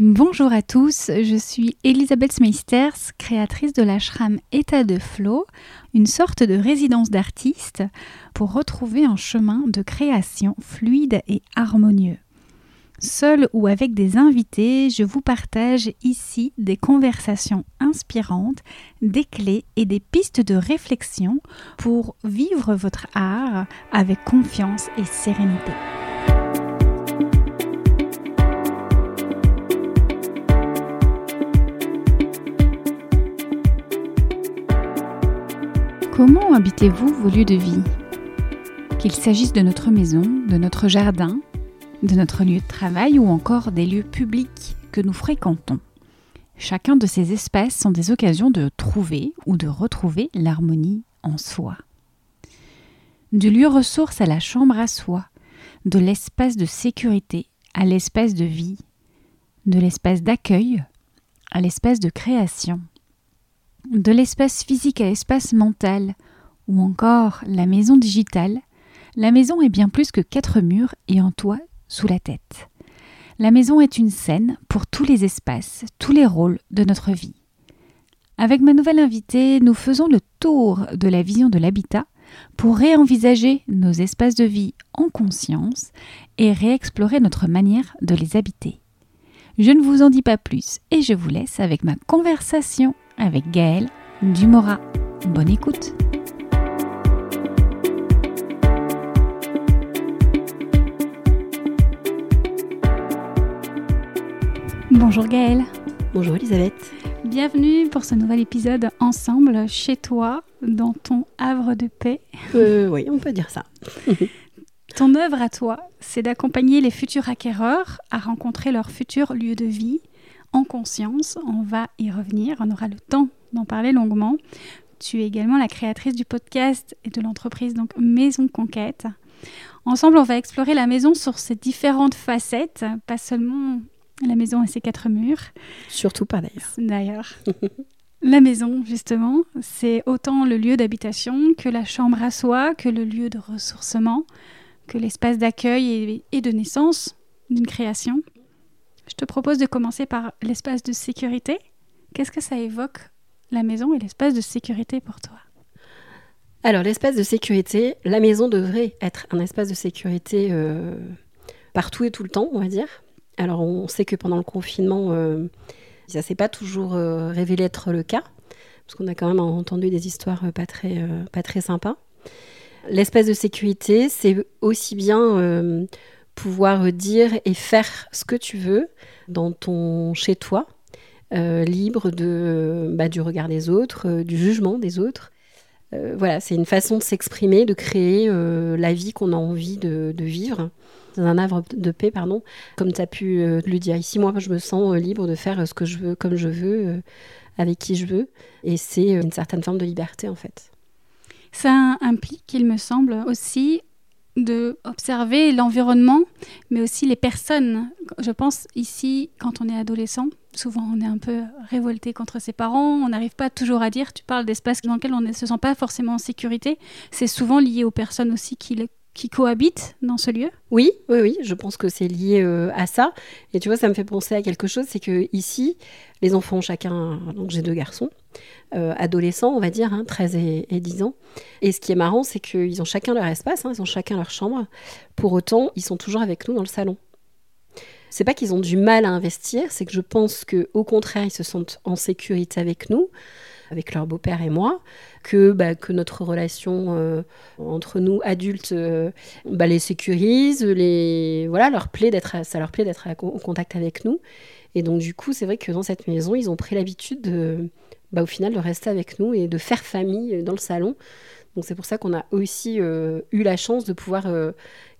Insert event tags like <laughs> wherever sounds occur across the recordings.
Bonjour à tous, je suis Elisabeth Smeisters, créatrice de l'ashram État de Flow, une sorte de résidence d'artiste pour retrouver un chemin de création fluide et harmonieux. Seul ou avec des invités, je vous partage ici des conversations inspirantes, des clés et des pistes de réflexion pour vivre votre art avec confiance et sérénité. Comment habitez-vous vos lieux de vie? Qu'il s'agisse de notre maison, de notre jardin, de notre lieu de travail ou encore des lieux publics que nous fréquentons. Chacun de ces espaces sont des occasions de trouver ou de retrouver l'harmonie en soi. Du lieu ressource à la chambre à soi, de l'espace de sécurité à l'espace de vie, de l'espace d'accueil à l'espace de création de l'espace physique à l'espace mental, ou encore la maison digitale, la maison est bien plus que quatre murs et un toit sous la tête. La maison est une scène pour tous les espaces, tous les rôles de notre vie. Avec ma nouvelle invitée, nous faisons le tour de la vision de l'habitat pour réenvisager nos espaces de vie en conscience et réexplorer notre manière de les habiter. Je ne vous en dis pas plus et je vous laisse avec ma conversation avec Gaëlle Dumora. Bonne écoute Bonjour Gaëlle. Bonjour Elisabeth. Bienvenue pour ce nouvel épisode ensemble chez toi, dans ton havre de paix. Euh, oui, on peut dire ça. <laughs> ton œuvre à toi, c'est d'accompagner les futurs acquéreurs à rencontrer leur futur lieu de vie en conscience. On va y revenir, on aura le temps d'en parler longuement. Tu es également la créatrice du podcast et de l'entreprise donc Maison Conquête. Ensemble, on va explorer la maison sur ses différentes facettes, pas seulement la maison et ses quatre murs. Surtout pas d'ailleurs. D'ailleurs. <laughs> la maison, justement, c'est autant le lieu d'habitation que la chambre à soi, que le lieu de ressourcement, que l'espace d'accueil et de naissance d'une création. Je te propose de commencer par l'espace de sécurité. Qu'est-ce que ça évoque, la maison et l'espace de sécurité pour toi? Alors, l'espace de sécurité, la maison devrait être un espace de sécurité euh, partout et tout le temps, on va dire. Alors, on sait que pendant le confinement, euh, ça s'est pas toujours euh, révélé être le cas, parce qu'on a quand même entendu des histoires pas très, pas très sympas. L'espace de sécurité, c'est aussi bien pouvoir dire et faire ce que tu veux dans ton chez toi, euh, libre de, bah, du regard des autres, euh, du jugement des autres. Euh, voilà, c'est une façon de s'exprimer, de créer la vie qu'on a envie de, vivre dans un havre de paix, pardon. Comme tu as pu le dire ici, moi, je me sens libre de faire ce que je veux, comme je veux, avec qui je veux. Et c'est une certaine forme de liberté, en fait. Ça implique, il me semble, aussi de observer l'environnement, mais aussi les personnes. Je pense ici, quand on est adolescent, souvent on est un peu révolté contre ses parents, on n'arrive pas toujours à dire, tu parles d'espaces dans lesquels on ne se sent pas forcément en sécurité, c'est souvent lié aux personnes aussi qui, qui cohabitent dans ce lieu? Oui, oui, oui, je pense que c'est lié euh, à ça. Et tu vois, ça me fait penser à quelque chose, c'est que ici, les enfants chacun, donc j'ai deux garçons, euh, adolescents, on va dire, 13 hein, et, 10 ans. Et ce qui est marrant, c'est qu'ils ont chacun leur espace, hein, ils ont chacun leur chambre. Pour autant, ils sont toujours avec nous dans le salon. C'est pas qu'ils ont du mal à investir, c'est que je pense que au contraire, ils se sentent en sécurité avec nous avec leur beau-père et moi, que, bah, que notre relation euh, entre nous adultes euh, bah, les sécurise, les, voilà, leur plaît d'être, ça leur plaît d'être en contact avec nous. Et donc du coup, c'est vrai que dans cette maison, ils ont pris l'habitude de, bah, au final, de rester avec nous et de faire famille dans le salon. C'est pour ça qu'on a aussi euh, eu la chance de pouvoir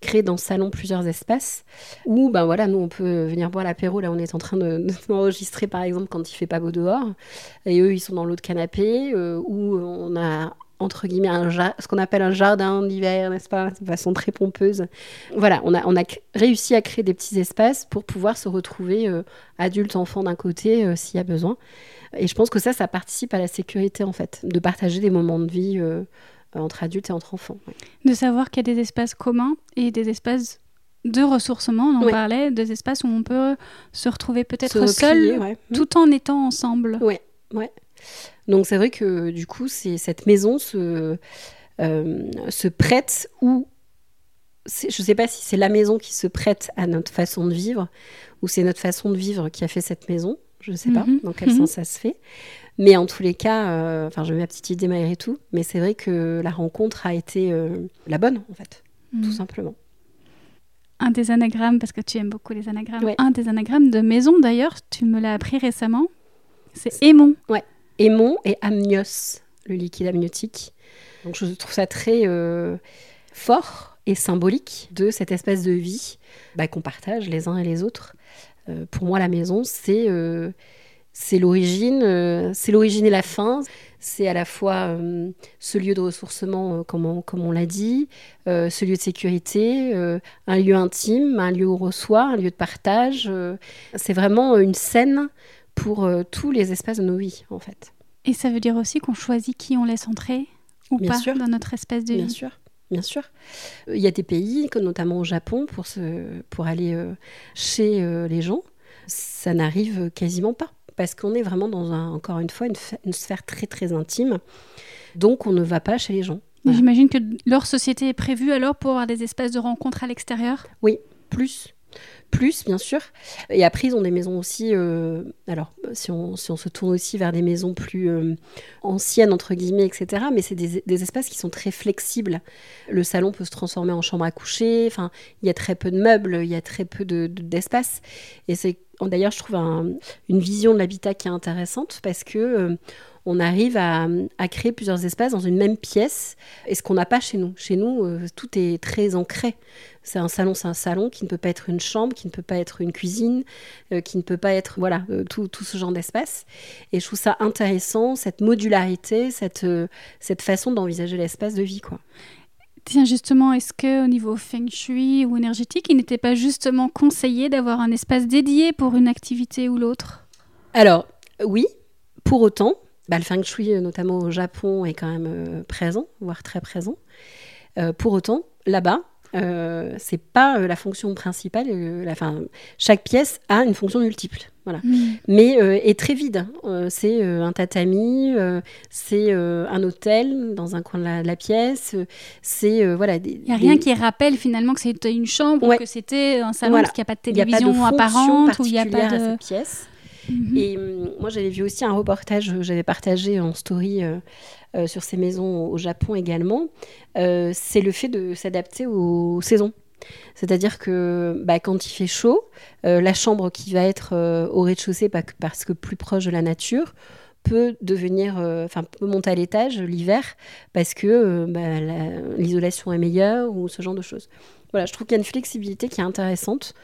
créer dans le salon plusieurs espaces où ben voilà nous on peut venir boire l'apéro. Là on est en train d'enregistrer <laughs> par exemple quand il fait pas beau dehors. Et eux ils sont dans l'autre canapé euh, où on a entre guillemets ce qu'on appelle un jardin d'hiver n'est-ce pas de façon très pompeuse. Voilà on a on a réussi à créer des petits espaces pour pouvoir se retrouver euh, adultes enfants d'un côté euh, s'il y a besoin. Et je pense que ça ça participe à la sécurité en fait de partager des moments de vie entre adultes et entre enfants. De savoir qu'il y a des espaces communs et des espaces de ressourcement, on en Ouais. parlait, des espaces où on peut se retrouver peut-être Se seul, ouais. tout en étant ensemble. Ouais, ouais. Donc c'est vrai que du coup, c'est cette maison se, euh, se prête ou je ne sais pas si c'est la maison qui se prête à notre façon de vivre ou c'est notre façon de vivre qui a fait cette maison. Je ne sais pas Mhm, dans quel mhm. sens ça se fait. Mais en tous les cas, euh, enfin, j'ai ma petite idée malgré tout. Mais c'est vrai que la rencontre a été euh, la bonne, en fait, Mm. tout simplement. Un des anagrammes, parce que tu aimes beaucoup les anagrammes, Ouais. un des anagrammes de maison d'ailleurs, tu me l'as appris récemment, c'est aimon. Aimon et amnios, le liquide amniotique. Donc je trouve ça très euh, fort et symbolique de cette espèce de vie bah, qu'on partage les uns et les autres. Euh, pour moi, la maison, c'est euh, c'est l'origine, euh, c'est l'origine et la fin. C'est à la fois euh, ce lieu de ressourcement, euh, comme on, comme on l'a dit, ce lieu de sécurité, un lieu intime, un lieu où on reçoit, un lieu de partage. c'est vraiment une scène pour tous les espaces de nos vies, en fait. Et ça veut dire aussi qu'on choisit qui on laisse entrer ou Bien pas sûr. dans notre espace de Bien vie. sûr, bien sûr. Il y a des pays, comme notamment au Japon, pour, se, pour aller chez les gens, ça n'arrive quasiment pas. Parce qu'on est vraiment dans, un, encore une fois, une, sphère très très intime. Donc on ne va pas chez les gens. Voilà. J'imagine que leur société est prévue alors pour avoir des espaces de rencontre à l'extérieur? Plus? Plus, bien sûr. Et après, ils ont des maisons aussi. euh, alors, si on, si on se tourne aussi vers des maisons plus euh, anciennes, entre guillemets, etc., mais c'est des, des espaces qui sont très flexibles. Le salon peut se transformer en chambre à coucher. Enfin, il y a très peu de meubles, il y a très peu de- de- d'espace. Et c'est d'ailleurs, je trouve un- une vision de l'habitat qui est intéressante parce que. euh, on arrive à, à créer plusieurs espaces dans une même pièce, et ce qu'on n'a pas chez nous. Chez nous, euh, tout est très ancré. C'est un salon, c'est un salon qui ne peut pas être une chambre, qui ne peut pas être une cuisine, euh, qui ne peut pas être voilà euh, tout, tout ce genre d'espace. Et je trouve ça intéressant cette modularité, cette cette façon d'envisager l'espace de vie quoi. Tiens, justement, est-ce que au niveau feng shui ou énergétique, il n'était pas justement conseillé d'avoir un espace dédié pour une activité ou l'autre? Alors oui, pour autant, bah, le feng shui euh, notamment au Japon est quand même euh, présent, voire très présent. Euh, pour autant, là-bas, euh, c'est pas euh, la fonction principale. euh, la, chaque pièce a une fonction multiple. Voilà. mais euh, est très vide. C'est un tatami, c'est un hôtel dans un coin de la, de la pièce, c'est voilà. Il n'y a rien des- qui rappelle finalement que c'était une chambre Ouais. ou que c'était un salon Voilà. parce qu'il n'y a pas de télévision apparente ou il n'y a pas de... cette pièce. Mhm. Et hum, moi, j'avais vu aussi un reportage, euh, j'avais partagé en story euh, euh, sur ces maisons au Japon également. C'est le fait de s'adapter aux saisons. C'est-à-dire que bah, quand il fait chaud, la chambre qui va être au rez-de-chaussée pa- parce que plus proche de la nature peut devenir, enfin peut monter à l'étage l'hiver parce que bah, la- l'isolation est meilleure ou ce genre de choses. Voilà, je trouve qu'il y a une flexibilité qui est intéressante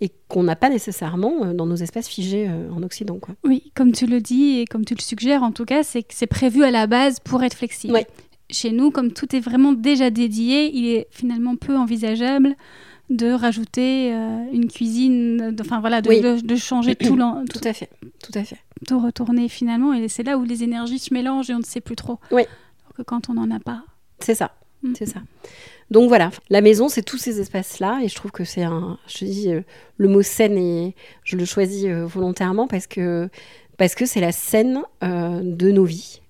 et qu'on n'a pas nécessairement euh, dans nos espaces figés euh, en Occident. Quoi. Oui, comme tu le dis et comme tu le suggères, en tout cas, c'est que c'est prévu à la base pour être flexible. Ouais. Chez nous, comme tout est vraiment déjà dédié, il est finalement peu envisageable de rajouter euh, une cuisine, de- enfin voilà, de, Oui. de- de changer tout, l'en- Tout <clears throat> tout, à fait, tout à fait. tout retourner finalement. Et c'est là où les énergies se mélangent et on ne sait plus trop. Oui. Alors que quand on n'en a pas. C'est ça, Mm. c'est ça. Donc voilà, la maison, c'est tous ces espaces-là, et je trouve que c'est un, je te dis, euh, le mot scène, et je le choisis euh, volontairement parce que parce que c'est la scène euh, de nos vies.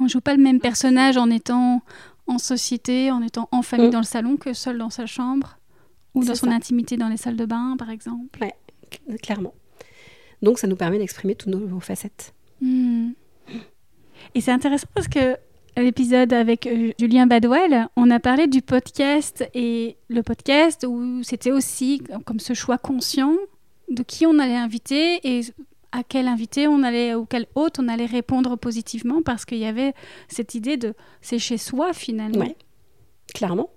On joue pas le même personnage en étant en société, en étant en famille Mm. dans le salon que seul dans sa chambre ou dans son ça. intimité dans les salles de bain, par exemple. cl- clairement. Donc ça nous permet d'exprimer toutes nos, facettes. Hmm. Et c'est intéressant parce que l'épisode avec euh, Julien Badwell, on a parlé du podcast et le podcast où c'était aussi comme ce choix conscient de qui on allait inviter et à quel invité on allait ou quel hôte on allait répondre positivement parce qu'il y avait cette idée de c'est chez soi finalement. Ouais. Clairement.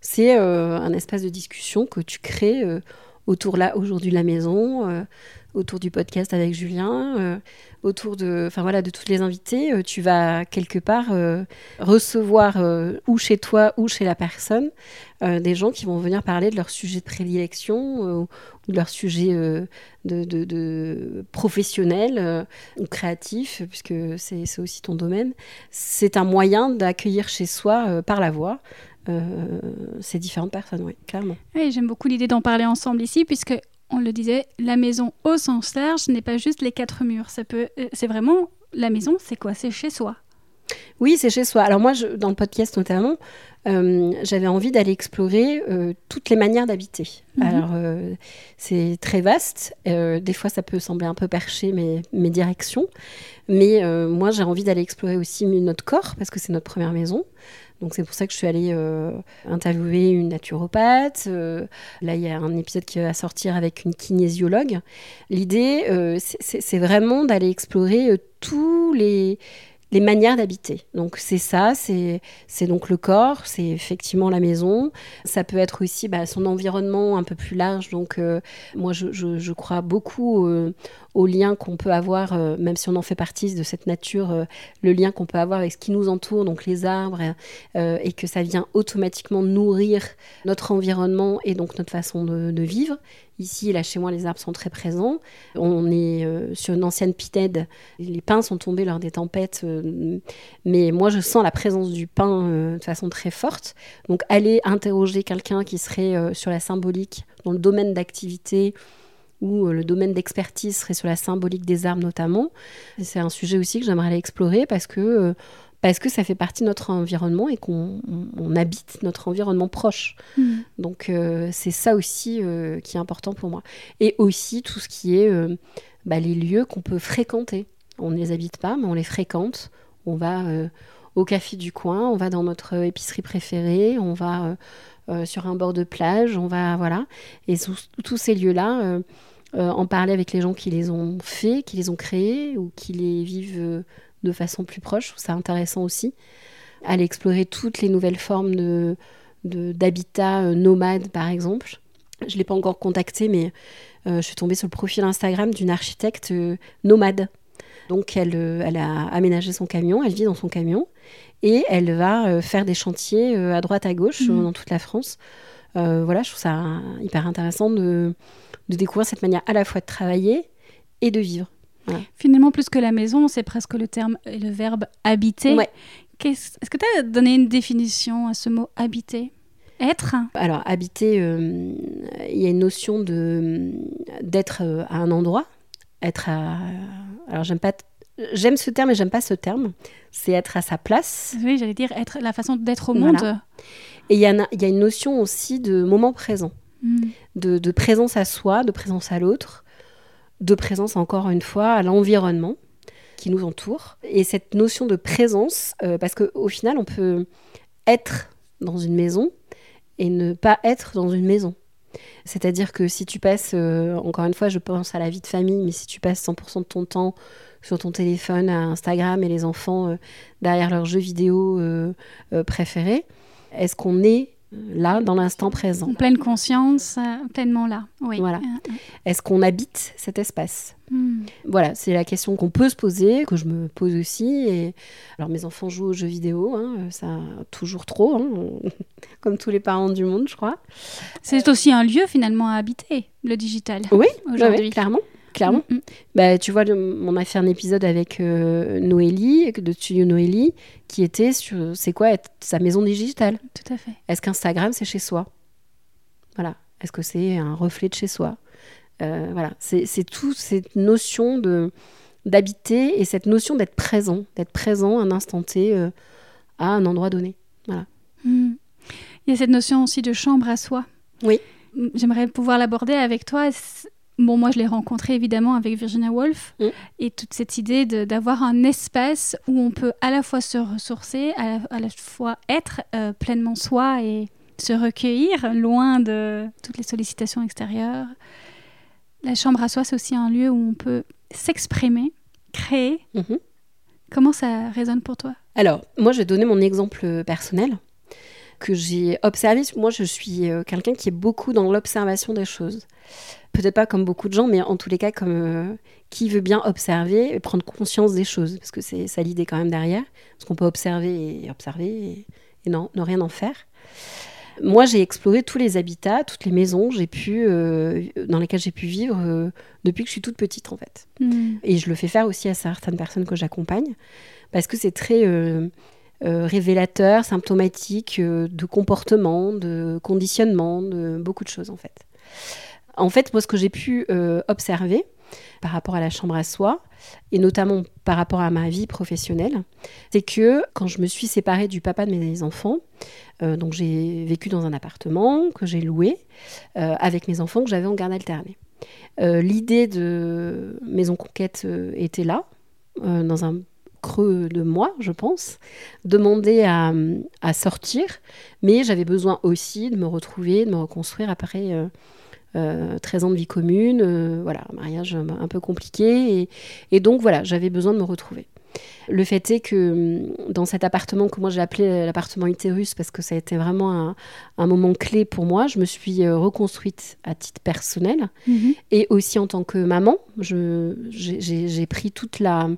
C'est euh, un espace de discussion que tu crées euh, autour là aujourd'hui la maison, autour du podcast avec Julien, autour de, enfin voilà, de tous les invités. Euh, tu vas quelque part euh, recevoir euh, ou chez toi ou chez la personne des gens qui vont venir parler de leur sujet de prédilection ou de leur sujet de, de- professionnel ou créatif, puisque c'est aussi ton domaine. C'est un moyen d'accueillir chez soi par la voix ces différentes personnes, oui, clairement. Oui, j'aime beaucoup l'idée d'en parler ensemble ici, puisque on le disait, la maison au sens large n'est pas juste les quatre murs. Ça peut, c'est vraiment la maison, c'est quoi? C'est chez soi. Oui, c'est chez soi. Alors moi, je, dans le podcast notamment, euh, j'avais envie d'aller explorer euh, toutes les manières d'habiter. Mhm. Alors euh, c'est très vaste. des fois, ça peut sembler un peu perché mes, mes directions. Mais moi, j'ai envie d'aller explorer aussi notre corps parce que c'est notre première maison. Donc c'est pour ça que je suis allée interviewer une naturopathe. là, il y a un épisode qui va sortir avec une kinésiologue. L'idée, c'est vraiment d'aller explorer tous les les manières d'habiter. Donc c'est ça, c'est donc le corps, c'est effectivement la maison. Ça peut être aussi bah, son environnement un peu plus large. Donc euh, moi je, crois beaucoup euh, au lien qu'on peut avoir, euh, même si on en fait partie de cette nature, le lien qu'on peut avoir avec ce qui nous entoure, donc les arbres, et que ça vient automatiquement nourrir notre environnement et donc notre façon de, vivre. Ici, là, chez moi, les arbres sont très présents. On est euh, sur une ancienne pitède. Les pins sont tombés lors des tempêtes. Euh, mais moi, je sens la présence du pin euh, de façon très forte. Donc, aller interroger quelqu'un qui serait sur la symbolique, dans le domaine d'activité, ou le domaine d'expertise serait sur la symbolique des arbres notamment. C'est un sujet aussi que j'aimerais aller explorer parce que parce que ça fait partie de notre environnement et qu'on habite notre environnement proche. Mm. Donc euh, c'est ça aussi euh, qui est important pour moi. Et aussi tout ce qui est euh, bah, les lieux qu'on peut fréquenter. On ne les habite pas, mais on les fréquente. On va au café du coin, on va dans notre épicerie préférée, on va sur un bord de plage, on va voilà. Et tous ces lieux-là, en parler avec les gens qui les ont faits, qui les ont créés ou qui les vivent de façon plus proche. Je trouve ça intéressant aussi. Aller explorer toutes les nouvelles formes de, d'habitat euh, nomade, par exemple. Je ne l'ai pas encore contacté, mais euh, je suis tombée sur le profil Instagram d'une architecte euh, nomade. Donc, elle, elle a aménagé son camion, elle vit dans son camion, et elle va faire des chantiers à droite, à gauche, mmh. dans toute la France. voilà, je trouve ça hyper intéressant de, de découvrir cette manière à la fois de travailler et de vivre. Finalement, plus que la maison, c'est presque le terme et le verbe habiter. Est-ce que tu as donné une définition à ce mot habiter? Être? Alors, habiter, euh, il y a une notion de d'être euh, à un endroit, être à. Alors, j'aime pas. J'aime ce terme et j'aime pas ce terme. C'est être à sa place. Oui, j'allais dire être la façon d'être au monde. Et il y a une notion aussi de moment présent, hmm. de, présence à soi, de présence à l'autre, de présence, encore une fois, à l'environnement qui nous entoure. Et cette notion de présence, euh, parce qu'au final, on peut être dans une maison et ne pas être dans une maison. C'est-à-dire que si tu passes, euh, encore une fois, je pense à la vie de famille, mais si tu passes 100% de ton temps sur ton téléphone, à Instagram et les enfants euh, derrière leurs jeux vidéo préférés, est-ce qu'on est là, dans l'instant présent. En pleine conscience, euh, pleinement là. Oui. Voilà. Euh, euh. Est-ce qu'on habite cet espace hmm. Voilà, c'est la question qu'on peut se poser, que je me pose aussi. Et alors, mes enfants jouent aux jeux vidéo, hein, ça toujours trop, hein, <laughs> comme tous les parents du monde, je crois. C'est aussi un lieu finalement à habiter, le digital. Oui, aujourd'hui, clairement clairement. Mm, mm. Bah, tu vois, on a fait un épisode avec euh, Noélie, de Studio Noélie, qui était sur c'est quoi être sa maison digitale? Tout à fait. Est-ce qu'Instagram, c'est chez soi? Voilà. Est-ce que c'est un reflet de chez soi? Euh, Voilà. C'est toute cette notion de d'habiter et cette notion d'être présent, d'être présent un instant T euh, à un endroit donné. Voilà. Mm. Il y a cette notion aussi de chambre à soi. Oui. J'aimerais pouvoir l'aborder avec toi. Bon, moi, je l'ai rencontré évidemment avec Virginia Woolf mm. et toute cette idée d'avoir un espace où on peut à la fois se ressourcer, à la, fois être euh, pleinement soi et se recueillir loin de toutes les sollicitations extérieures. La chambre à soi, c'est aussi un lieu où on peut s'exprimer, créer. Mm-hmm. Comment ça résonne pour toi? Alors, moi, je vais donner mon exemple personnel que j'ai observé. Moi, je suis euh, quelqu'un qui est beaucoup dans l'observation des choses peut-être pas comme beaucoup de gens, mais en tous les cas comme euh, qui veut bien observer et prendre conscience des choses, parce que c'est ça l'idée quand même derrière, parce qu'on peut observer et observer et, non, ne rien en faire. Moi, j'ai exploré tous les habitats, toutes les maisons j'ai pu, euh, dans lesquelles j'ai pu vivre euh, depuis que je suis toute petite, en fait. Hmm. Et je le fais faire aussi à certaines personnes que j'accompagne, parce que c'est très révélateur, symptomatique de comportement, de conditionnement, de beaucoup de choses en fait. En fait, moi, ce que j'ai pu observer par rapport à la chambre à soi, et notamment par rapport à ma vie professionnelle, c'est que quand je me suis séparée du papa de mes enfants, euh, donc j'ai vécu dans un appartement que j'ai loué euh, avec mes enfants que j'avais en garde alternée. Euh, l'idée de Maison Conquête était là, dans un creux de moi, je pense, demander à, à sortir, mais j'avais besoin aussi de me retrouver, de me reconstruire après 13 ans de vie commune, voilà, un mariage un peu compliqué, et, et donc voilà, j'avais besoin de me retrouver. Le fait est que hum, dans cet appartement que moi j'ai appelé l'appartement utérus parce que ça a été vraiment un, moment clé pour moi, je me suis euh, reconstruite à titre personnel mhm. et aussi en tant que maman. J'ai pris toute la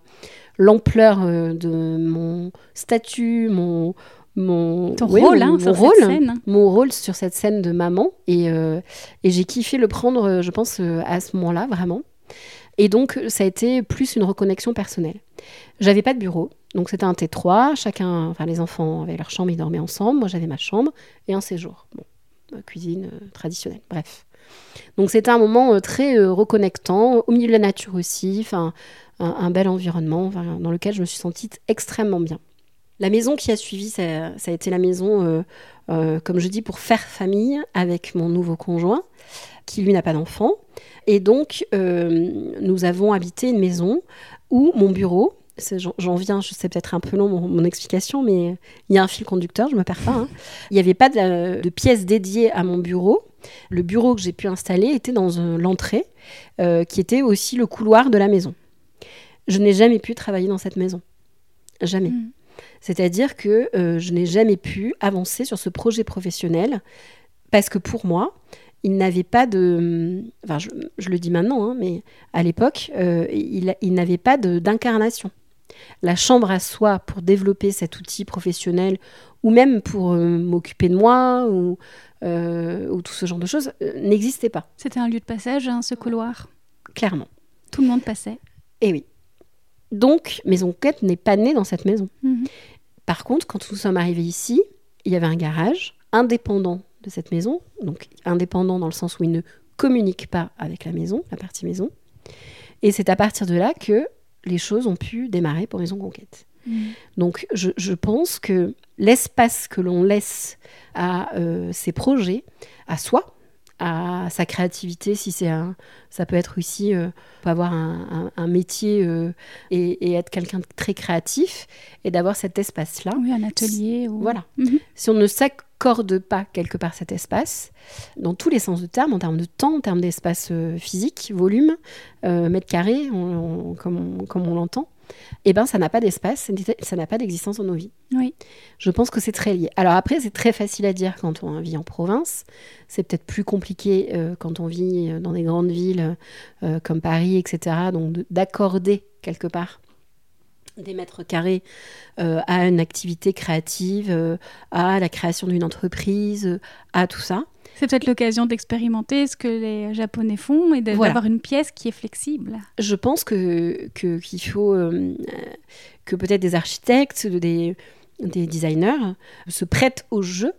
l'ampleur euh, de mon statut, mon, mon, rôle, hein, mon, rôle, mon rôle sur cette scène de maman. Et, euh, et j'ai kiffé le prendre, je pense, à ce moment-là, vraiment. Et donc, ça a été plus une reconnexion personnelle. J'avais pas de bureau, donc c'était un T3. Chacun, enfin, les enfants avaient leur chambre, ils dormaient ensemble. Moi, j'avais ma chambre et un séjour. Bon, euh, cuisine euh, traditionnelle, bref. Donc, c'était un moment euh, très reconnectant, au milieu de la nature aussi, enfin, un, bel environnement dans lequel je me suis sentie extrêmement bien. La maison qui a suivi, ça, a été la maison, comme je dis, pour faire famille avec mon nouveau conjoint, qui lui n'a pas d'enfant. Et donc, euh, nous avons habité une maison où mon bureau, j'en viens, je sais peut-être un peu long mon, explication, mais il y a un fil conducteur, je me perds pas. Hein. Il n'y avait pas de, pièce dédiée à mon bureau. Le bureau que j'ai pu installer était dans euh, l'entrée, euh, qui était aussi le couloir de la maison. Je n'ai jamais pu travailler dans cette maison. Jamais. Hmm. C'est-à-dire que je n'ai jamais pu avancer sur ce projet professionnel parce que pour moi, il n'avait pas de. Enfin, je, le dis maintenant, hein, mais à l'époque, euh, il, n'avait pas d'incarnation. La chambre à soi pour développer cet outil professionnel ou même pour euh, m'occuper de moi ou, euh, ou, tout ce genre de choses n'existait pas. C'était un lieu de passage, hein, ce couloir? Clairement. Tout le monde passait? Eh oui. Donc, Maison Quête n'est pas née dans cette maison. Mhm. Par contre, quand nous sommes arrivés ici, il y avait un garage indépendant de cette maison, donc indépendant dans le sens où il ne communique pas avec la maison, la partie maison. Et c'est à partir de là que les choses ont pu démarrer pour Maison Conquête. Mmh. Donc je, pense que l'espace que l'on laisse à euh, ses projets, à soi, à sa créativité, si c'est un, ça peut être aussi, euh, avoir un, métier euh, et, être quelqu'un de très créatif et d'avoir cet espace-là. Oui, un atelier. Voilà. Mmh. Si on ne s'accorde pas quelque part cet espace, dans tous les sens de terme, en termes de temps, en termes d'espace euh, physique, volume, mètre carré, comme on l'entend, eh ben, ça n'a pas d'espace, ça n'a pas d'existence dans nos vies. Oui. Je pense que c'est très lié. Alors après, c'est très facile à dire quand on vit en province. C'est peut-être plus compliqué euh, quand on vit euh, dans des grandes villes euh, comme Paris, etc. Donc d'accorder quelque part des mètres carrés à une activité créative, à la création d'une entreprise, à tout ça. C'est peut-être l'occasion d'expérimenter ce que les Japonais font et d'avoir une pièce qui est flexible. Je pense que qu'il faut euh, que peut-être des architectes, des, des designers se prêtent au jeu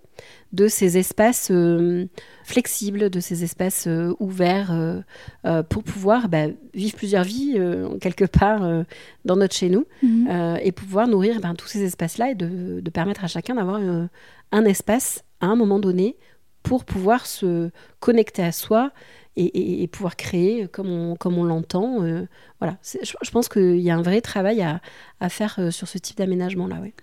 de ces espaces euh, flexibles, de ces espaces euh, ouverts pour pouvoir bah, vivre plusieurs vies quelque part dans notre chez nous mhm. et pouvoir nourrir ben, tous ces espaces-là et de, de, permettre à chacun d'avoir un espace à un moment donné pour pouvoir se connecter à soi et, pouvoir créer comme on, comme on l'entend. Euh, voilà, je, pense qu'il y a un vrai travail à, à faire euh, sur ce type d'aménagement-là. Ouais.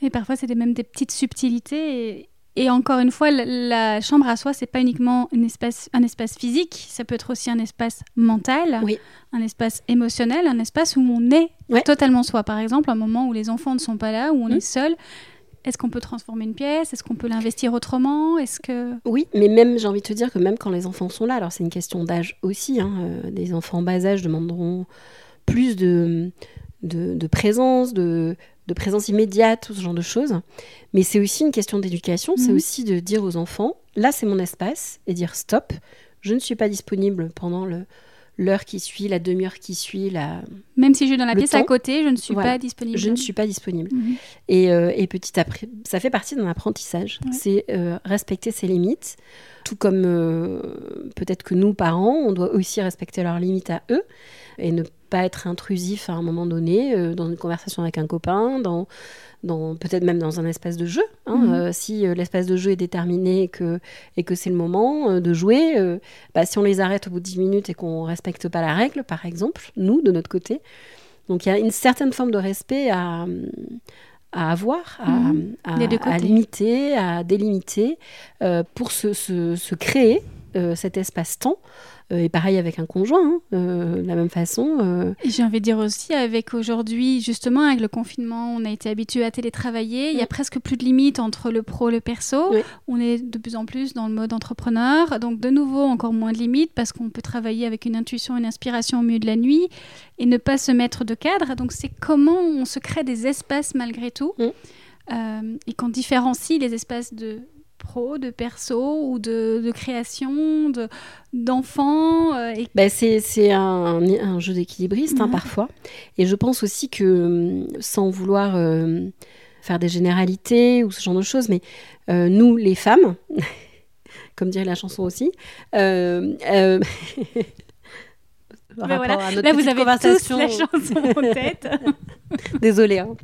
Et parfois, c'est même des petites subtilités. Et, encore une fois, la, chambre à soi, c'est pas uniquement une espace, un espace physique, ça peut être aussi un espace mental, oui. un espace émotionnel, un espace où on est totalement soi. Par exemple, un moment où les enfants ne sont pas là, où on mmh. est seul, est-ce qu'on peut transformer une pièce? Est-ce qu'on peut l'investir autrement? Est-ce que oui, mais même j'ai envie de te dire que même quand les enfants sont là, alors c'est une question d'âge aussi. Hein, euh, des enfants en bas âge demanderont plus de, de, présence, de, de, présence immédiate, tout ce genre de choses. Mais c'est aussi une question d'éducation. C'est mhm. aussi de dire aux enfants là c'est mon espace et dire stop. Je ne suis pas disponible pendant le l'heure qui suit, la demi-heure qui suit, la... Même si je suis dans la pièce à côté, je ne suis Voilà. pas disponible. je ne suis pas disponible. Mhm. Et, euh, et petit après, ça fait partie d'un apprentissage. Ouais. C'est euh, respecter ses limites. Tout comme euh, peut-être que nous, parents, on doit aussi respecter leurs limites à eux et ne pas être intrusif à un moment donné euh, dans une conversation avec un copain, dans, dans peut-être même dans un espace de jeu. hein. Mhm. Euh, si euh, l'espace de jeu est déterminé et que, et que c'est le moment de jouer, bah, si on les arrête au bout de 10 minutes et qu'on respecte pas la règle, par exemple, nous, de notre côté, donc il y a une certaine forme de respect à, à avoir, à, Mhm. à- limiter, à délimiter, pour se, se- se créer euh, cet espace-temps. Euh, et pareil avec un conjoint, hein, euh, de la même façon. Et J'ai envie de dire aussi, avec aujourd'hui, justement, avec le confinement, on a été habitué à télétravailler. Il y a Mm. presque plus de limites entre le pro et le perso. Oui. On est de plus en plus dans le mode entrepreneur. Donc, de nouveau, encore moins de limites parce qu'on peut travailler avec une intuition, une inspiration au milieu de la nuit et ne pas se mettre de cadre. Donc, c'est comment on se crée des espaces malgré tout Mm. Euh, et qu'on différencie les espaces de pro, de perso ou de, de création, de- d'enfants. euh, et Ben, c'est c'est un, un jeu d'équilibriste hein, parfois. Et je pense aussi que, hum, sans vouloir euh, faire des généralités ou ce genre de choses, mais euh, nous, les femmes, <laughs> comme dirait la chanson aussi, <laughs> par rapport voilà. à notre Là, vous avez tous la chanson en <laughs> tête. Désolée, hein.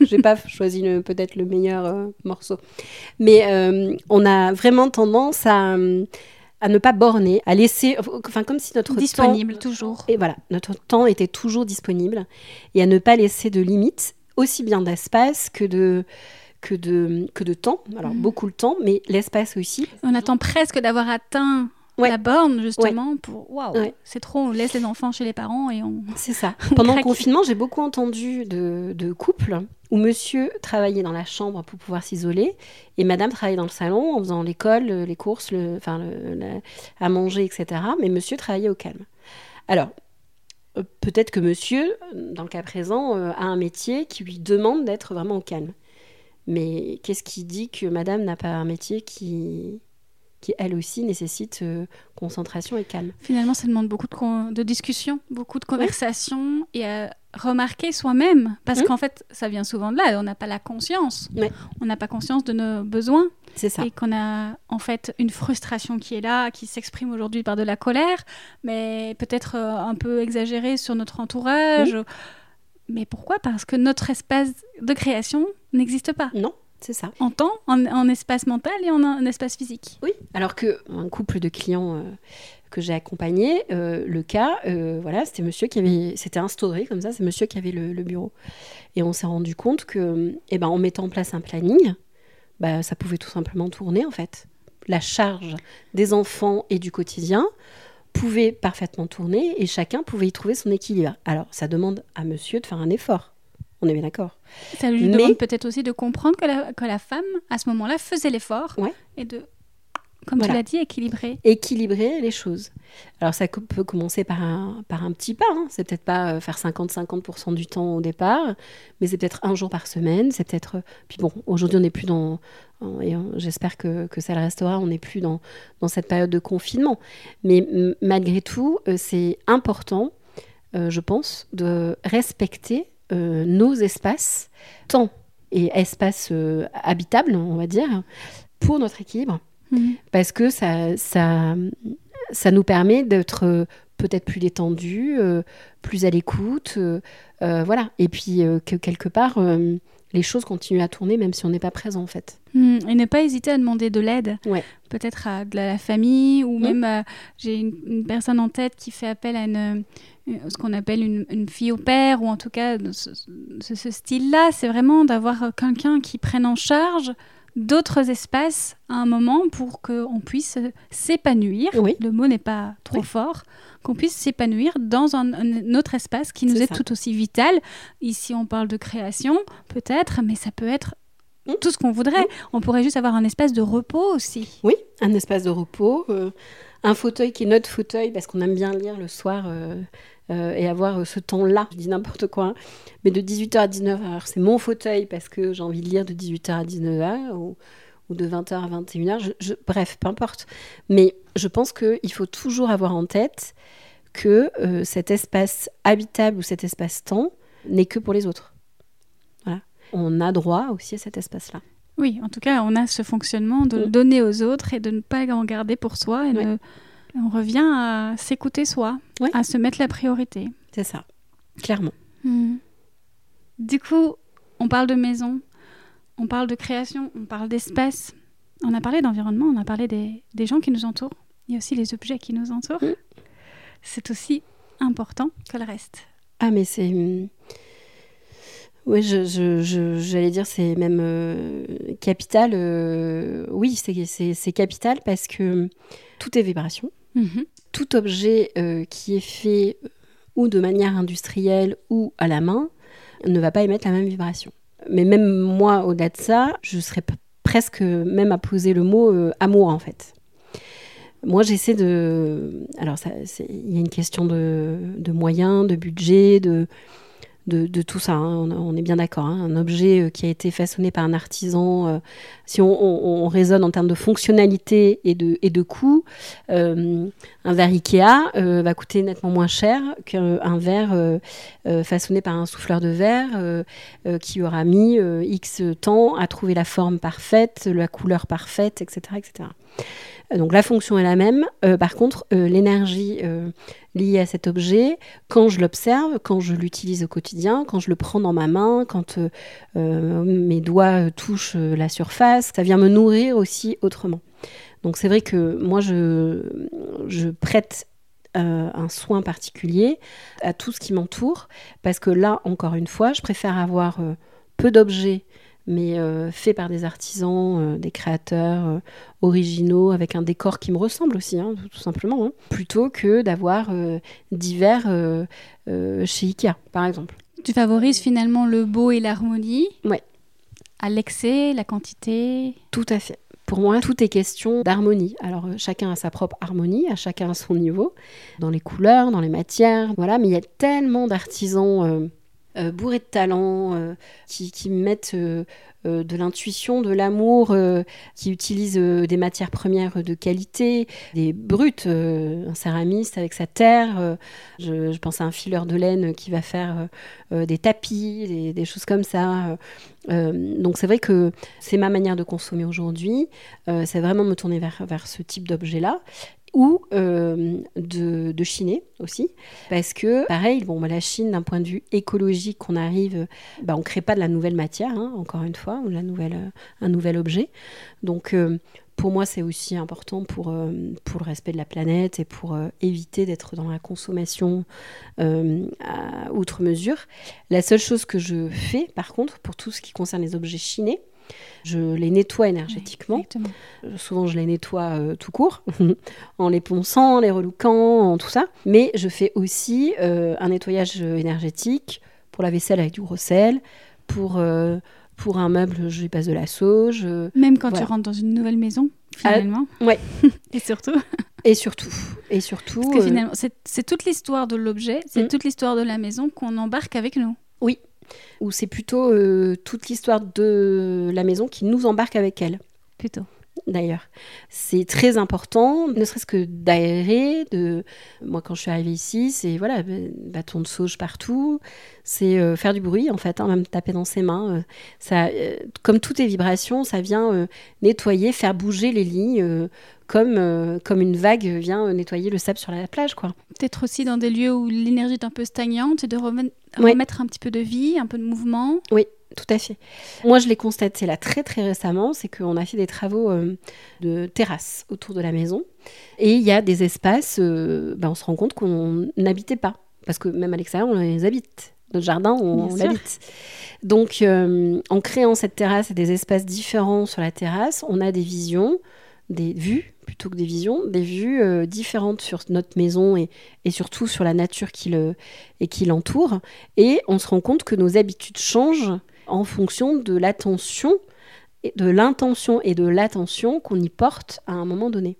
j'ai pas choisi peut-être le meilleur euh, morceau. Mais euh, on a vraiment tendance à, à ne pas borner, à laisser, enfin comme si notre Disponible, temps, toujours. et voilà, notre temps était toujours disponible et à ne pas laisser de limites, aussi bien d'espace que de que de que de temps. Alors Mhm. beaucoup le temps, mais l'espace aussi. On attend presque d'avoir atteint Ouais. la borne, justement, pour waouh, Ouais. c'est trop, on laisse les enfants chez les parents et on. C'est ça. <laughs> Pendant le confinement, j'ai beaucoup entendu de, de couples où monsieur travaillait dans la chambre pour pouvoir s'isoler et madame travaillait dans le salon en faisant l'école, le- les courses, le, enfin, le- à manger, etc. Mais monsieur travaillait au calme. Alors, euh, peut-être que monsieur, dans le cas présent, euh, a un métier qui lui demande d'être vraiment au calme. Mais qu'est-ce qui dit que madame n'a pas un métier qui, qui elle aussi, nécessite euh, concentration et calme Finalement, ça demande beaucoup de, discussions, beaucoup de conversations et à remarquer soi-même. Parce Mhm. qu'en fait, ça vient souvent de là, on n'a pas la conscience. On n'a pas conscience de nos besoins C'est ça. et qu'on a en fait une frustration qui est là, qui s'exprime aujourd'hui par de la colère, mais peut-être euh, un peu exagérée sur notre entourage. Mais pourquoi? Parce que notre espace de création n'existe pas. Non, c'est ça. En temps, en, en espace mental et en, en espace physique. Oui, alors que un couple de clients euh, que j'ai accompagné, euh, le cas, euh, voilà, c'était monsieur qui avait, c'était instauré comme ça, c'est monsieur qui avait le, le bureau. Et on s'est rendu compte que, eh ben, en mettant en place un planning, bah, ça pouvait tout simplement tourner en fait. La charge des enfants et du quotidien pouvait parfaitement tourner et chacun pouvait y trouver son équilibre. Alors, ça demande à monsieur de faire un effort. On est bien d'accord. Ça lui Mais- demande peut-être aussi de comprendre que la, que la femme, à ce moment-là, faisait l'effort Ouais. et de, comme Voilà. tu l'as dit, équilibrer. équilibrer les choses. Alors ça peut commencer par un, par un petit pas, hein. c'est peut-être pas euh, faire 50-50% du temps au départ, mais c'est peut-être un jour par semaine, c'est peut-être... euh, Puis bon, aujourd'hui on n'est plus dans... Et j'espère que, que ça le restera, on n'est plus dans, dans cette période de confinement. Mais malgré tout, euh, c'est important, euh, je pense, de respecter euh, nos espaces, temps et espaces euh, habitables, on va dire, pour notre équilibre Mhm. parce que ça, ça, ça nous permet d'être euh, peut-être plus détendus, euh, plus à l'écoute, euh, voilà. Et puis euh, que quelque part, les choses continuent à tourner même si on n'est pas présent en fait. Mhm. Et ne pas hésiter à demander de l'aide. Ouais. Peut-être à de la famille ou même à- j'ai une, une personne en tête qui fait appel à une, une- ce qu'on appelle une, fille au père ou en tout cas de ce, ce- ce style-là. C'est vraiment d'avoir euh, quelqu'un qui prenne en charge d'autres espaces à un moment pour qu'on puisse s'épanouir. Oui. Le mot n'est pas trop Oui. fort. Qu'on puisse s'épanouir dans un, un autre espace qui nous est tout aussi vital. Ici, on parle de création, peut-être, mais ça peut être Mm. tout ce qu'on voudrait. On pourrait juste avoir un espace de repos aussi. Oui, un espace de repos, euh, un fauteuil qui est notre fauteuil parce qu'on aime bien lire le soir euh, euh, et avoir ce temps-là. Je dis n'importe quoi, hein. mais de 18h à 19h, c'est mon fauteuil parce que j'ai envie de lire de 18h à 19h ou, ou de 20h à 21h. Je- je- bref, peu importe. Mais je pense qu'il faut toujours avoir en tête que euh, cet espace habitable ou cet espace-temps n'est que pour les autres. Voilà. On a droit aussi à cet espace-là. Oui, en tout cas, on a ce fonctionnement de le donner aux autres et de ne pas en garder pour soi. Et de- On revient à s'écouter soi, Ouais. à se mettre la priorité. C'est ça, clairement. Hmm. Du coup, on parle de maison, on parle de création, on parle d'espace. On a parlé d'environnement, on a parlé des, des gens qui nous entourent. Il y a aussi les objets qui nous entourent. Mm. C'est aussi important que le reste. Ah, mais c'est. hum, Oui, je, je- je- j'allais dire, c'est même euh, capital. euh, Oui, c'est capital parce que tout est vibration. Mhm. Tout objet euh, qui est fait euh, ou de manière industrielle ou à la main ne va pas émettre la même vibration. Mais même moi, au-delà de ça, je serais presque même à poser le mot euh, amour en fait. Moi, j'essaie de. Alors, il y a une question de moyens, de budget, de, de, tout ça. hein. On, est bien d'accord. hein. Un objet euh, qui a été façonné par un artisan, euh, si on, on- on raisonne en termes de fonctionnalité et de, coût, euh, un verre Ikea va coûter nettement moins cher qu'un verre façonné par un souffleur de verre qui aura mis X temps à trouver la forme parfaite, la couleur parfaite, etc. etc. Donc la fonction est la même. Euh, par contre, euh, l'énergie euh, liée à cet objet, quand je l'observe, quand je l'utilise au quotidien, quand je le prends dans ma main, quand mes doigts touchent la surface, ça vient me nourrir aussi autrement. Donc c'est vrai que moi, je, je prête un soin particulier à tout ce qui m'entoure, parce que là, encore une fois, je préfère avoir peu d'objets, mais euh, faits par des artisans, euh, des créateurs euh, originaux, avec un décor qui me ressemble aussi, hein, tout simplement, hein, plutôt que d'avoir divers chez Ikea, par exemple. Tu favorises finalement le beau et l'harmonie. Ouais. À l'excès, la quantité? Tout à fait. Pour moi, tout est question d'harmonie. Alors, chacun a sa propre harmonie, à chacun à son niveau, dans les couleurs, dans les matières, voilà. Mais il y a tellement d'artisans euh, euh, bourrés de talent euh, qui, mettent euh, euh, de l'intuition, de l'amour, qui utilisent des matières premières de qualité, des brutes, un céramiste avec sa terre. je, pense à un fileur de laine qui va faire des tapis, des, des choses comme ça. donc c'est vrai que c'est ma manière de consommer aujourd'hui. C'est vraiment me tourner vers, vers ce type d'objet-là. Ou euh, de, de chiner aussi. Parce que, pareil, bon, bah, la Chine, d'un point de vue écologique, on arrive, bah, on ne crée pas de la nouvelle matière, hein, encore une fois, ou euh, un nouvel objet. Donc, euh, pour moi, c'est aussi important pour, pour le respect de la planète et pour éviter d'être dans la consommation à outre mesure. La seule chose que je fais, par contre, pour tout ce qui concerne les objets chinés, je les nettoie énergétiquement. Euh, Souvent, je les nettoie euh, tout court, <laughs> en les ponçant, en les relouquant, en tout ça. Mais je fais aussi euh, un nettoyage énergétique pour la vaisselle avec du gros sel, pour, euh, pour un meuble, je lui passe de la sauge. Même quand Voilà. tu rentres dans une nouvelle maison, finalement. ouais. <laughs> et surtout. Et surtout, et surtout, Parce que finalement, c'est c'est toute l'histoire de l'objet, c'est Mm. toute l'histoire de la maison qu'on embarque avec nous. Ou c'est plutôt euh, toute l'histoire de la maison qui nous embarque avec elle. Plutôt. d'ailleurs. C'est très important, ne serait-ce que d'aérer. De... Moi, quand je suis arrivée ici, c'est voilà, b- bâton de sauge partout. C'est euh, faire du bruit, en fait, hein, même taper dans ses mains. euh, ça, euh, comme toutes les vibrations, ça vient euh, nettoyer, faire bouger les lignes, euh, comme, euh, comme une vague vient nettoyer le sable sur la plage, quoi. Peut-être aussi dans des lieux où l'énergie est un peu stagnante et de Ouais. remettre un petit peu de vie, un peu de mouvement. Tout à fait. Moi, je l'ai constaté là très très récemment, c'est qu'on a fait des travaux euh, de terrasse autour de la maison. Et il y a des espaces, euh, ben, on se rend compte qu'on n'habitait pas. Parce que même à l'extérieur, on les habite. Notre jardin, on, on l'habite. Donc, euh, en créant cette terrasse et des espaces différents sur la terrasse, on a des visions, des vues, plutôt que des visions, des vues euh, différentes sur notre maison et, et surtout sur la nature qui le- et qui l'entoure. Et on se rend compte que nos habitudes changent en fonction de l'attention, de l'intention et de l'attention qu'on y porte à un moment donné.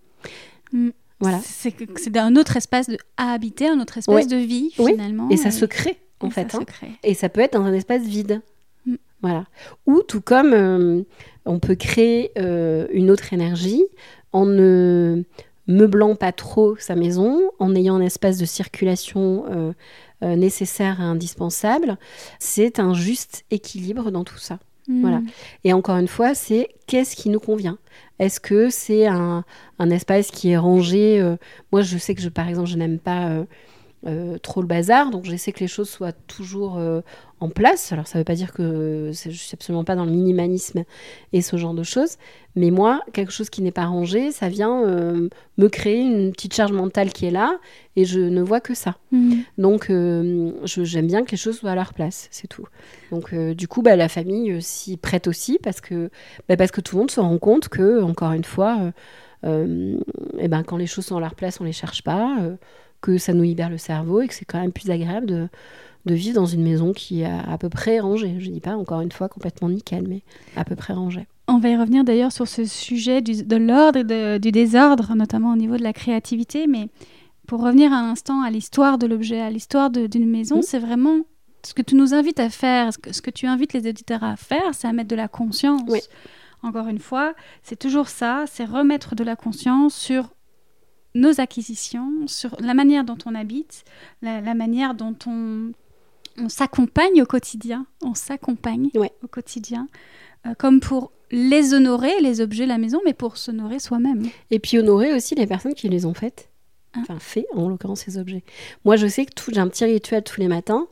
Mm. Voilà. C'est un autre espace de, à habiter, un autre espace Ouais. de vie, Oui. finalement. Et ça se crée, en et fait. ça hein. crée. Et ça peut être dans un espace vide. Mm. Voilà. Ou tout comme euh, on peut créer euh, une autre énergie en ne meublant pas trop sa maison, en ayant un espace de circulation euh, euh, nécessaire et indispensable. C'est un juste équilibre dans tout ça. Hmm. Voilà. Et encore une fois, c'est qu'est-ce qui nous convient? Est-ce que c'est un, un espace qui est rangé euh, Moi, je sais que, je, par exemple, je n'aime pas euh, trop le bazar, donc j'essaie que les choses soient toujours euh, en place. Alors, ça ne veut pas dire que je suis absolument pas dans le minimalisme et ce genre de choses, mais moi, quelque chose qui n'est pas rangé, ça vient euh, me créer une petite charge mentale qui est là, et je ne vois que ça. Hmm. Donc, j'aime bien que les choses soient à leur place, c'est tout. Donc, du coup, bah, la famille s'y prête aussi parce que, bah, parce que tout le monde se rend compte que, encore une fois, euh, eh ben, quand les choses sont à leur place, on les cherche pas, que ça nous libère le cerveau et que c'est quand même plus agréable de, de vivre dans une maison qui est à, peu près rangée. Je dis pas, encore une fois, complètement nickel, mais à peu près rangée. On va y revenir d'ailleurs sur ce sujet du- de l'ordre et de- du désordre, notamment au niveau de la créativité. Mais pour revenir un instant à l'histoire de l'objet, à l'histoire d'une maison, Mhm. c'est vraiment ce que tu nous invites à faire, ce que, ce que tu invites les éditeurs à faire, c'est à mettre de la conscience. Oui. Encore une fois, c'est toujours ça, c'est remettre de la conscience sur nos acquisitions, sur la manière dont on habite, la, la manière dont on, on s'accompagne au quotidien. On s'accompagne Ouais. au quotidien, euh, comme pour les honorer, les objets, la maison, mais pour s'honorer soi-même. Et puis honorer aussi les personnes qui les ont faites. Ah. Enfin, fait, en l'occurrence, ces objets. Moi, je sais que tout- j'ai un petit rituel tous les matins.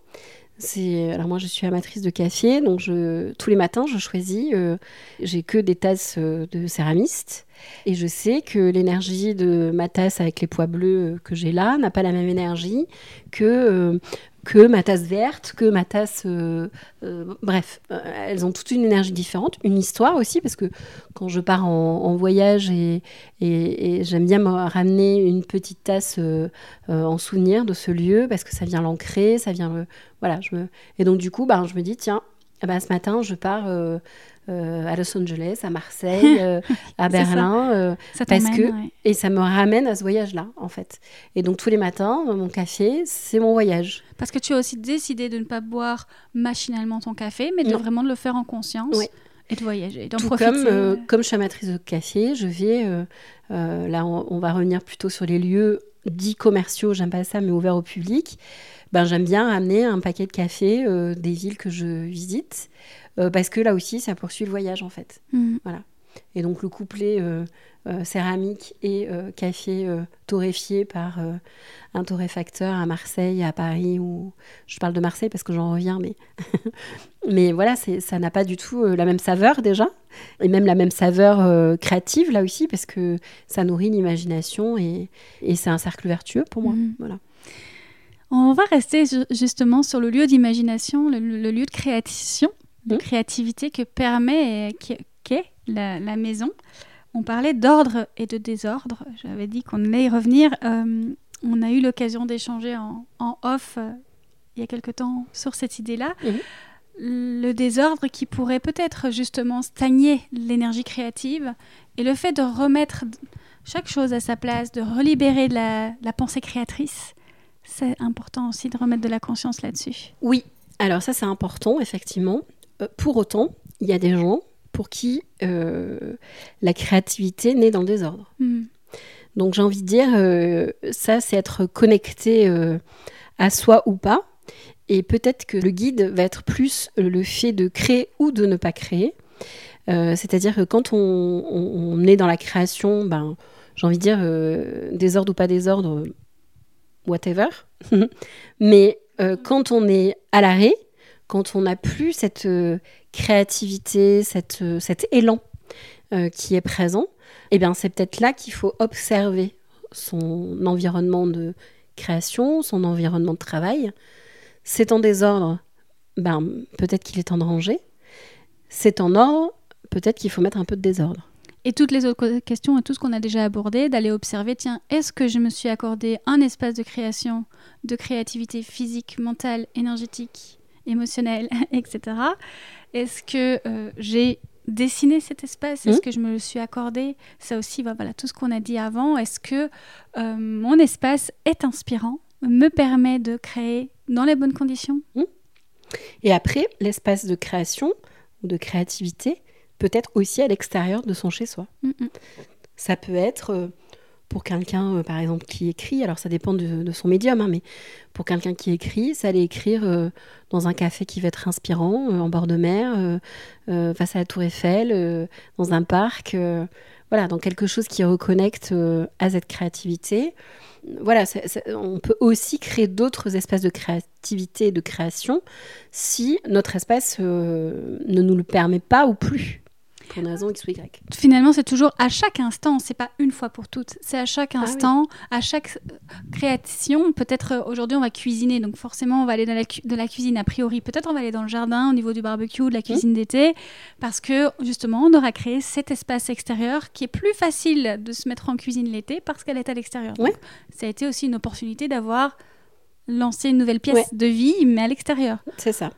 Alors moi je suis amatrice de café donc je tous les matins je choisis euh, j'ai que des tasses euh, de céramiste et je sais que l'énergie de ma tasse avec les pois bleus euh, que j'ai là n'a pas la même énergie que que ma tasse verte que ma tasse euh, euh, bref euh, elles ont toute une énergie différente une histoire aussi parce que quand je pars en, voyage et, j'aime bien me ramener une petite tasse en souvenir de ce lieu parce que ça vient l'ancrer, ça vient le voilà. Je me... et donc du coup, ben, je me dis tiens, ben, ce matin je pars euh, à Los Angeles, à Marseille, <laughs> euh, à. Berlin, euh, Ça Parce que- ouais. et ça me ramène à ce voyage-là en fait. Et donc tous les matins, mon café, c'est mon voyage. Parce que tu as aussi décidé de ne pas boire machinalement ton café, mais de Non. vraiment de le faire en conscience Oui. et de voyager, d'en profiter. comme, comme je suis amatrice de café, je vais, là on, on va revenir plutôt sur les lieux dits commerciaux, j'aime pas ça, mais ouverts au public. Ben, j'aime bien amener un paquet de café euh, des villes que je visite, euh, parce que là aussi, ça poursuit le voyage en fait. Mm. Et donc le couplet euh, euh, céramique et café torréfié par un torréfacteur à Marseille, à Paris, ou je parle de Marseille parce que j'en reviens, mais <laughs> mais voilà, ça n'a pas du tout la même saveur déjà, et même la même saveur créative là aussi parce que ça nourrit l'imagination et, et c'est un cercle vertueux pour moi. Mhm. Voilà. On va rester ju- justement sur le lieu d'imagination, le, le lieu de création, de Mhm. créativité que permet qu'est la, la maison. On parlait d'ordre et de désordre. J'avais dit qu'on allait y revenir. Euh, on a eu l'occasion d'échanger en, en off euh, il y a quelque temps sur cette idée-là. Le désordre qui pourrait peut-être justement stagner l'énergie créative et le fait de remettre chaque chose à sa place, de relibérer de la, la pensée créatrice, c'est important aussi de remettre de la conscience là-dessus. Oui, alors ça c'est important, effectivement. Euh, pour autant, il y a des gens pour qui euh, la créativité naît dans le désordre. Hmm. Donc j'ai envie de dire, euh, ça c'est être connecté euh, à soi ou pas. Et peut-être que le guide va être plus le fait de créer ou de ne pas créer. C'est-à-dire que quand on, on- on est dans la création, ben, j'ai envie de dire, désordre ou pas désordre, whatever. <laughs> Mais quand on est à l'arrêt, quand on n'a plus cette euh, créativité, cette, euh, cet élan euh, qui est présent, eh bien c'est peut-être là qu'il faut observer son environnement de création, son environnement de travail. C'est en désordre, ben, peut-être qu'il est temps de. C'est en ordre, peut-être qu'il faut mettre un peu de désordre. Et toutes les autres questions et tout ce qu'on a déjà abordé, d'aller observer, tiens, est-ce que je me suis accordé un espace de création, de créativité physique, mentale, énergétique, émotionnelle, <laughs> etc. Est-ce que euh, j'ai dessiné cet espace? Est-ce Mhm. que je me le suis accordé? Ça aussi, bah, voilà, tout ce qu'on a dit avant. Est-ce que euh, mon espace est inspirant, me permet de créer dans les bonnes conditions? Et après, l'espace de création ou de créativité peut être aussi à l'extérieur de son chez-soi. Mm, mm. Ça peut être euh, pour quelqu'un, euh, par exemple, qui écrit, alors ça dépend de, son médium, hein, mais pour quelqu'un qui écrit, ça allait écrire euh, dans un café qui va être inspirant, en bord de mer, face à la tour Eiffel, dans un parc, voilà, dans quelque chose qui reconnecte à cette créativité. Voilà, on peut aussi créer d'autres espaces de créativité et de création si notre espace ne nous le permet pas ou plus pour une raison X ou Y. Finalement, c'est toujours à chaque instant, c'est pas une fois pour toutes, c'est à chaque ah instant, à chaque euh, création. Peut-être euh, aujourd'hui on va cuisiner, donc forcément on va aller dans la, de la cuisine a priori. Peut-être on va aller dans le jardin au niveau du barbecue, de la cuisine d'été, parce que justement on aura créé cet espace extérieur qui est plus facile de se mettre en cuisine l'été parce qu'elle est à l'extérieur. Ça a été aussi une opportunité d'avoir lancé une nouvelle pièce de vie, mais à l'extérieur. C'est ça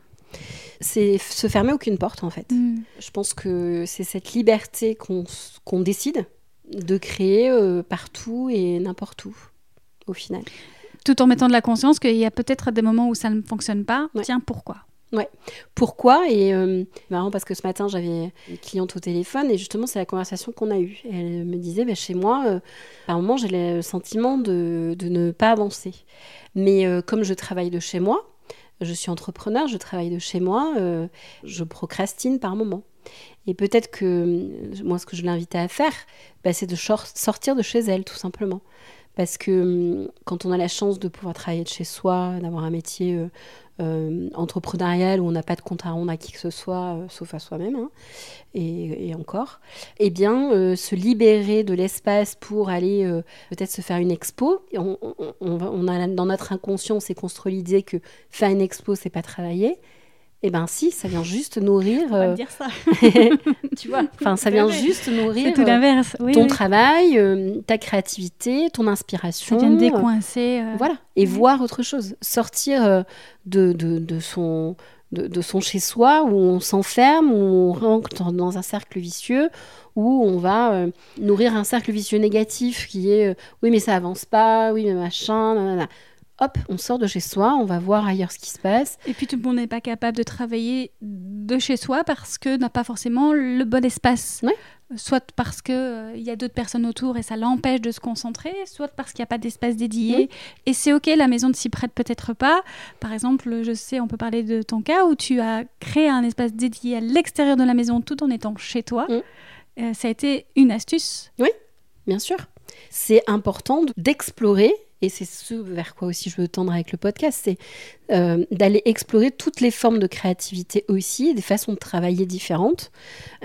c'est se fermer aucune porte en fait. Mm. Je pense que c'est cette liberté qu'on décide de créer euh, partout et n'importe où au final. Tout en mettant de la conscience qu'il y a peut-être des moments où ça ne fonctionne pas. Tiens, pourquoi? Ouais. Pourquoi? Et euh, marrant parce que ce matin j'avais une cliente au téléphone et justement c'est la conversation qu'on a eue. Elle me disait bah, chez moi, euh, à un moment j'ai le sentiment de, de, ne pas avancer. Mais comme je travaille de chez moi, je suis entrepreneur, je travaille de chez moi, euh, je procrastine par moment. Et peut-être que euh, moi, ce que je l'invitais à faire, bah, c'est de sortir de chez elle, tout simplement. Parce que hum, quand on a la chance de pouvoir travailler de chez soi, d'avoir un métier euh, euh, entrepreneurial où on n'a pas de compte à rendre à qui que ce soit, euh, sauf à soi-même, hein, et, encore, eh bien, euh, se libérer de l'espace pour aller peut-être se faire une expo. On, on, a dans notre inconscient, on s'est construit l'idée que faire une expo, c'est pas travailler. Eh ben si, ça vient juste nourrir. Euh... dire ça. <laughs> tu vois, enfin ça vient juste nourrir tout l'inverse. ton travail, ta créativité, ton inspiration. Ça vient décoincer. Voilà, et voir autre chose, sortir de, de, son, de, son chez-soi, où on s'enferme, où on rentre dans un cercle vicieux, où on va euh, nourrir un cercle vicieux négatif qui est euh, oui mais ça avance pas, oui mais machin, nanana. Hop, on sort de chez soi, on va voir ailleurs ce qui se passe. Et puis tout le monde n'est pas capable de travailler de chez soi parce que n'a pas forcément le bon espace. Oui soit parce qu'il euh, y a d'autres personnes autour et ça l'empêche de se concentrer, soit parce qu'il n'y a pas d'espace dédié. Et c'est OK, la maison ne s'y prête peut-être pas. Par exemple, je sais, on peut parler de ton cas où tu as créé un espace dédié à l'extérieur de la maison tout en étant chez toi. Euh, ça a été une astuce. Oui, bien sûr. C'est important d'explorer et c'est ce vers quoi aussi je veux tendre avec le podcast, c'est euh, d'aller explorer toutes les formes de créativité aussi, des façons de travailler différentes,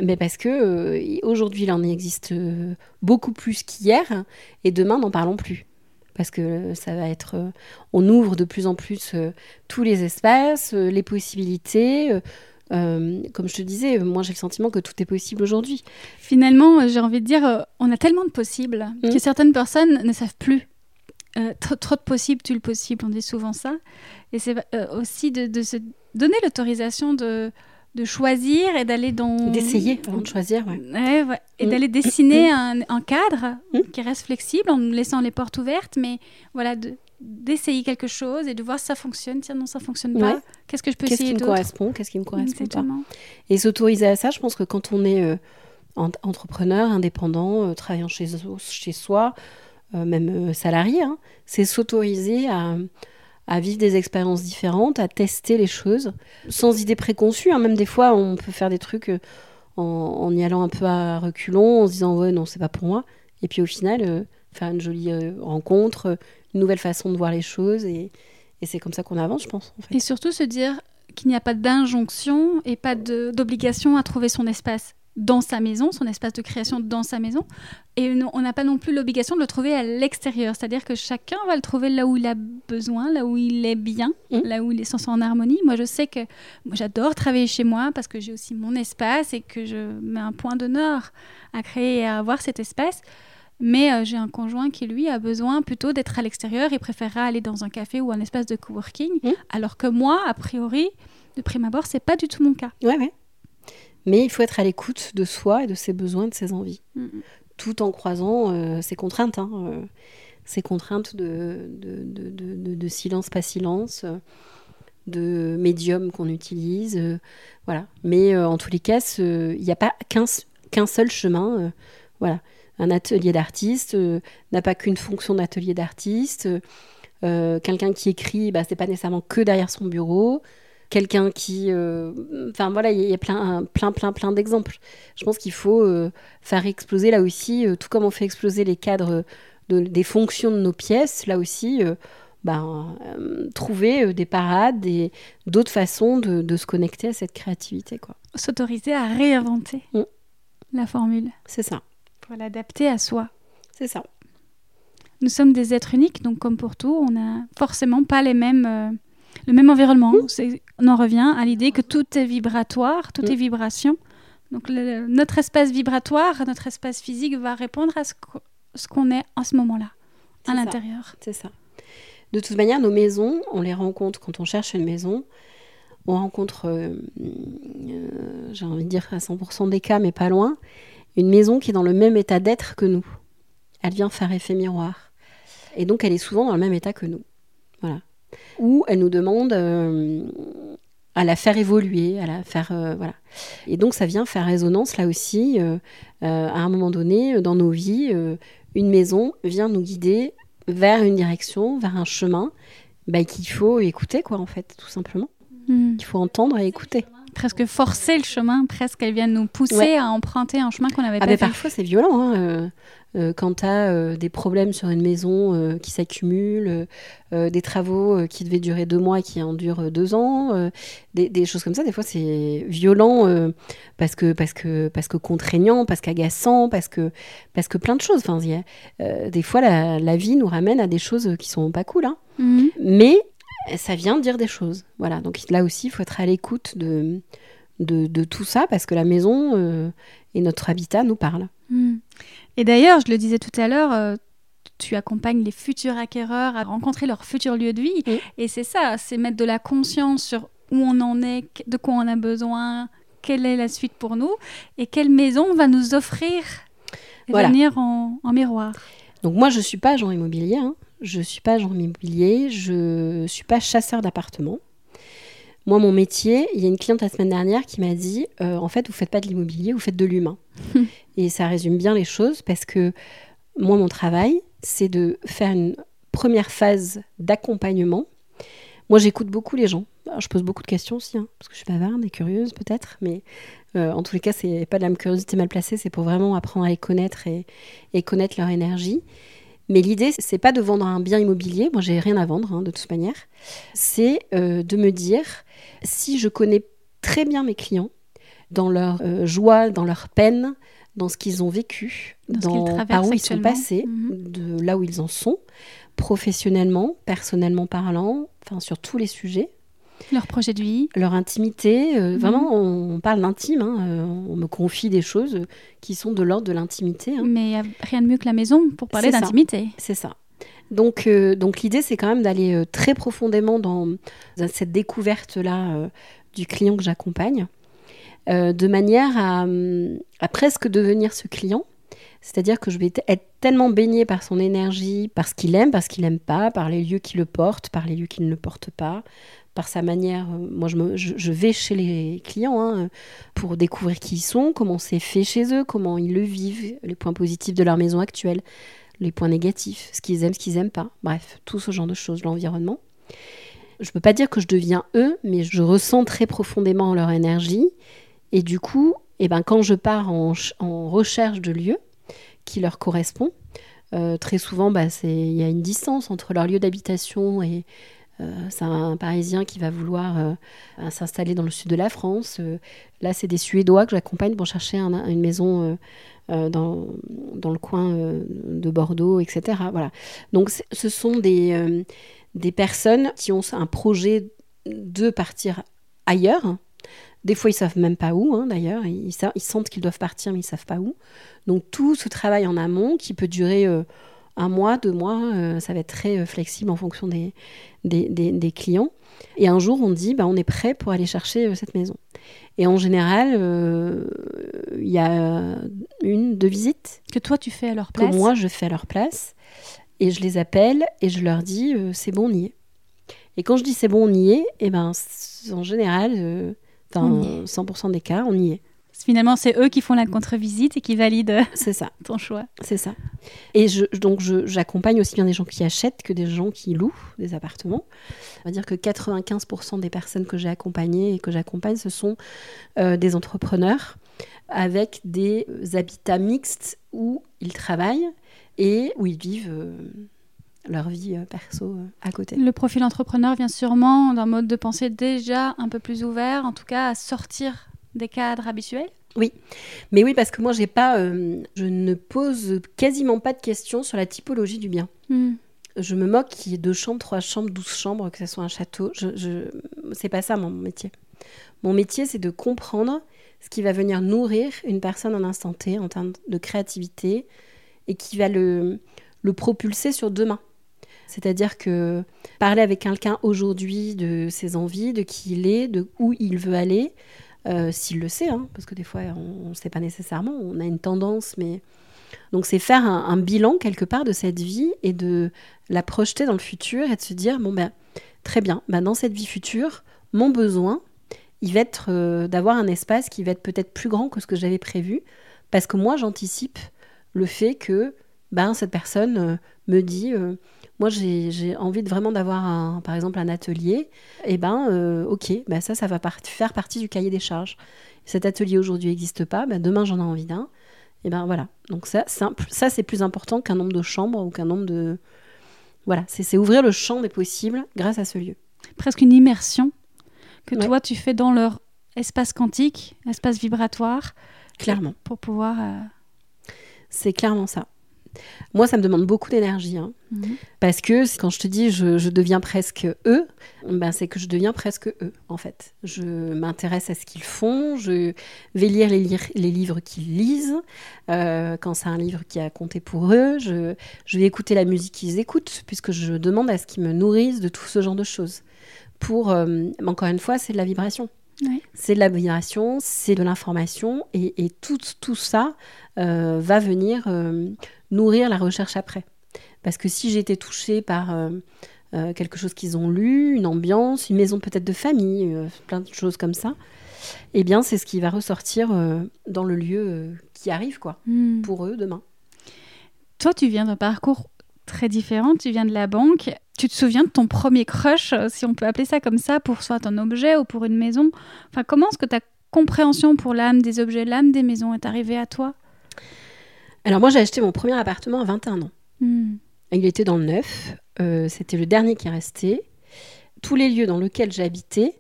mais parce que euh, aujourd'hui il en existe euh, beaucoup plus qu'hier, et demain n'en parlons plus. Parce que ça va être. on ouvre de plus en plus tous les espaces, les possibilités. comme je te disais, moi j'ai le sentiment que tout est possible aujourd'hui. Finalement, j'ai envie de dire, on a tellement de possibles mmh. que certaines personnes ne savent plus euh, trop, de possible, tu le possible, on dit souvent ça. Et c'est euh, aussi de, se donner l'autorisation de, de choisir et d'aller dans... D'essayer avant de choisir, ouais. ouais, Et mm. d'aller dessiner mm. un, cadre qui reste flexible en laissant les portes ouvertes, mais voilà, d'essayer quelque chose et de voir si ça fonctionne. Tiens, non, ça fonctionne pas. Qu'est-ce que je peux essayer d'autre Qu'est-ce qui me correspond Qu'est-ce qui me correspond pas Et s'autoriser à ça, je pense que quand on est euh, entrepreneur, indépendant, travaillant chez, chez soi, même euh, salarié, hein, c'est s'autoriser à, vivre des expériences différentes, à tester les choses, sans idée préconçue. Hein. Même des fois, on peut faire des trucs euh, en, y allant un peu à reculons, en se disant ouais non, c'est pas pour moi. Et puis au final, faire une jolie rencontre, une nouvelle façon de voir les choses, et, c'est comme ça qu'on avance, je pense. Et surtout se dire qu'il n'y a pas d'injonction et pas d'obligation à trouver son espace dans sa maison, son espace de création dans sa maison. Et on n'a pas non plus l'obligation de le trouver à l'extérieur. C'est-à-dire que chacun va le trouver là où il a besoin, là où il est bien, mmh. là où il est sans en harmonie. Moi, je sais que j'adore travailler chez moi parce que j'ai aussi mon espace et que je mets un point d'honneur à créer et à avoir cet espace. Mais euh, j'ai un conjoint qui, lui, a besoin plutôt d'être à l'extérieur et préférera aller dans un café ou un espace de coworking. Mmh. Alors que moi, a priori, de prime abord, c'est pas du tout mon cas. Ouais, ouais. Mais il faut être à l'écoute de soi et de ses besoins, de ses envies, tout en croisant euh, ses contraintes, hein, euh, ses contraintes de, de, silence, pas silence, de médium qu'on utilise. Euh, voilà. Mais en tous les cas, il n'y a pas qu'un seul chemin. voilà. un atelier d'artiste n'a pas qu'une fonction d'atelier d'artiste. Quelqu'un qui écrit, bah, c'est pas nécessairement que derrière son bureau quelqu'un qui enfin voilà il y, a plein plein plein plein d'exemples je pense qu'il faut faire exploser là aussi tout comme on fait exploser les cadres des fonctions de nos pièces là aussi ben, euh, trouver euh, des parades et d'autres façons de, se connecter à cette créativité. quoi. S'autoriser à réinventer mm. la formule. C'est ça. Pour l'adapter à soi. C'est ça. Nous sommes des êtres uniques, donc comme pour tout, on n'a forcément pas les mêmes, euh, le même environnement. On en revient à l'idée que tout est vibratoire, tout mm. est vibration. Donc notre espace vibratoire, notre espace physique va répondre à ce qu'on est en ce moment-là, à l'intérieur. C'est ça. De toute manière, nos maisons, on les rencontre quand on cherche une maison. On rencontre, euh, euh, j'ai envie de dire à 100% des cas, mais pas loin, une maison qui est dans le même état d'être que nous. Elle vient faire effet miroir. Et donc, elle est souvent dans le même état que nous. Voilà. Ou elle nous demande euh, à la faire évoluer, à la faire. voilà. Et donc, ça vient faire résonance là aussi. à un moment donné, dans nos vies, une maison vient nous guider vers une direction, vers un chemin bah, qu'il faut écouter, quoi, en fait, tout simplement. Hmm. Il faut entendre et écouter. Presque forcer le chemin, presque elle vient nous pousser à emprunter un chemin qu'on n'avait ah pas bah, Parfois, c'est violent. Hein, euh, euh, quand tu as euh, des problèmes sur une maison qui s'accumulent, des travaux qui devaient durer deux mois et qui en durent deux ans, des, choses comme ça, des fois c'est violent parce, que, parce, que, parce que contraignant, parce qu'agaçant, parce que, parce que plein de choses. Enfin, des fois, la, vie nous ramène à des choses qui sont pas cool. Hein. Mhm. Mais ça vient dire des choses. Voilà, donc là aussi, il faut être à l'écoute de, de, tout ça parce que la maison et notre habitat nous parlent. Mhm. Et d'ailleurs, je le disais tout à l'heure, euh, tu accompagnes les futurs acquéreurs à rencontrer leur futur lieu de vie. Et c'est ça, c'est mettre de la conscience sur où on en est, de quoi on a besoin, quelle est la suite pour nous et quelle maison va nous offrir venir en, miroir. Donc moi, je ne suis pas agent immobilier. Hein. Je ne suis pas agent immobilier. Je ne suis pas chasseur d'appartements. Moi, mon métier, il y a une cliente la semaine dernière qui m'a dit euh, en fait, vous faites pas de l'immobilier, vous faites de l'humain. <laughs> et ça résume bien les choses parce que moi, mon travail, c'est de faire une première phase d'accompagnement. Moi, j'écoute beaucoup les gens. je pose beaucoup de questions aussi, hein, parce que je suis bavarde et curieuse peut-être, mais euh, en tous les cas, c'est pas de la curiosité mal placée, c'est pour vraiment apprendre à les connaître et, et connaître leur énergie. Mais l'idée, c'est pas de vendre un bien immobilier. Moi, j'ai rien à vendre hein, de toute manière. C'est euh, de me dire si je connais très bien mes clients, dans leur euh, joie, dans leur peine, dans ce qu'ils ont vécu, dans, par où ils sont passés, mhm. de là où ils en sont, professionnellement, personnellement parlant, enfin sur tous les sujets. Leur projet de vie. Leur intimité. Euh, mhm. Vraiment, on, parle d'intime. Hein, euh, on me confie des choses qui sont de l'ordre de l'intimité. Hein. Mais a rien de mieux que la maison pour parler d'intimité. C'est ça. Donc, euh, donc l'idée, c'est quand même d'aller très profondément dans, cette découverte-là du client que j'accompagne, de manière à, à, presque devenir ce client. C'est-à-dire que je vais être tellement baigné par son énergie, par ce qu'il aime, par ce qu'il n'aime pas, par les lieux qui le portent, par les lieux qui ne le portent pas, par sa manière. Euh, moi, je, vais chez les clients hein, pour découvrir qui ils sont, comment c'est fait chez eux, comment ils le vivent, les points positifs de leur maison actuelle, les points négatifs, ce qu'ils aiment, ce qu'ils n'aiment pas. Bref, tout ce genre de choses, l'environnement. Je ne peux pas dire que je deviens eux, mais je ressens très profondément leur énergie. Et du coup, eh ben, quand je pars en, recherche de lieux qui leur correspondent, euh, très souvent, bah, il y a une distance entre leur lieu d'habitation et, c'est un Parisien qui va vouloir euh, s'installer dans le sud de la France. Euh, là, c'est des Suédois que j'accompagne pour chercher une maison dans, le coin de Bordeaux, etc. Voilà. Donc, ce sont des, personnes qui ont un projet de partir ailleurs. Des fois, ils savent même pas où, hein, d'ailleurs. Ils, sentent qu'ils doivent partir, mais ils savent pas où. Donc, tout ce travail en amont qui peut durer un mois, deux mois, euh, ça va être très euh, flexible en fonction des, des, clients. Et un jour, on dit, bah, on est prêt pour aller chercher euh, cette maison. Et en général, il y a une, deux visites. Que toi, tu fais à leur place. Que moi, je fais à leur place. Et je les appelle et je leur dis, c'est bon, on y est. Et quand je dis c'est bon, on y est, et eh ben, en général, dans 100% des cas, on y est. Finalement, c'est eux qui font la contre-visite et qui valident C'est ça. <laughs> ton choix. C'est ça. Et je, donc, je- j'accompagne aussi bien des gens qui achètent que des gens qui louent des appartements. On va dire que 95% des personnes que j'ai accompagnées et que j'accompagne, ce sont euh, des entrepreneurs avec des habitats mixtes où ils travaillent et où ils vivent euh, leur vie euh, perso euh, à côté. Le profil entrepreneur vient sûrement d'un mode de pensée déjà un peu plus ouvert, en tout cas à sortir des cadres habituels? Mais oui, parce que moi, j'ai pas, euh, je ne pose quasiment pas de questions sur la typologie du bien. Je me moque qu'il y ait deux chambres, trois chambres, douze chambres, que ce soit un château. Je, je... C'est pas ça mon métier. Mon métier, c'est de comprendre ce qui va venir nourrir une personne en instant T en termes de créativité et qui va le, le propulser sur demain. C'est-à-dire que parler avec quelqu'un aujourd'hui de ses envies, de qui il est, de où il veut aller, euh, s'il le sait, hein, parce que des fois on ne sait pas nécessairement, on a une tendance, mais donc c'est faire un, bilan quelque part de cette vie et de la projeter dans le futur et de se dire bon ben très bien, ben, dans cette vie future, mon besoin, il va être euh, d'avoir un espace qui va être peut-être plus grand que ce que j'avais prévu, parce que moi j'anticipe le fait que ben cette personne euh, me dit moi j'ai envie de vraiment d'avoir par exemple un atelier, et ben euh, ok, ben ça ça va part- faire partie du cahier des charges. Cet atelier aujourd'hui n'existe pas, ben demain j'en ai envie d'un. Et ben voilà. Donc ça, simple, ça c'est plus important qu'un nombre de chambres ou qu'un nombre de voilà, c'est c'est ouvrir le champ des possibles grâce à ce lieu. Presque une immersion que Ouais. toi tu fais dans leur espace quantique, espace vibratoire, Clairement, pour pouvoir. euh, c'est clairement ça. Moi, ça me demande beaucoup d'énergie, hein, mhm. parce que quand je te dis je, je deviens presque eux, ben c'est que je deviens presque eux en fait. Je m'intéresse à ce qu'ils font, je vais lire les, livres qu'ils lisent, euh, quand c'est un livre qui a compté pour eux, je, je vais écouter la musique qu'ils écoutent, puisque je demande à ce qu'ils me nourrissent de tout ce genre de choses. Pour, euh, mais encore une fois, c'est de la vibration. C'est de la vibration, c'est de l'information, et, et tout, tout ça euh, va venir euh, nourrir la recherche après. Parce que si j'ai été touchée par euh, quelque chose qu'ils ont lu, une ambiance, une maison peut-être de famille, plein de choses comme ça, eh bien c'est ce qui va ressortir dans le lieu qui arrive, quoi, Hmm. pour eux demain. Toi, tu viens d'un parcours très différent. Tu viens de la banque. Tu te souviens de ton premier crush, euh, si on peut appeler ça comme ça, pour soit un objet ou pour une maison? Enfin, comment est-ce que ta compréhension pour l'âme des objets, l'âme des maisons est arrivée à toi? Alors moi j'ai acheté mon premier appartement à 21 ans. Hmm. Il était dans le neuf, euh, c'était le dernier qui restait. Tous les lieux dans lesquels habité,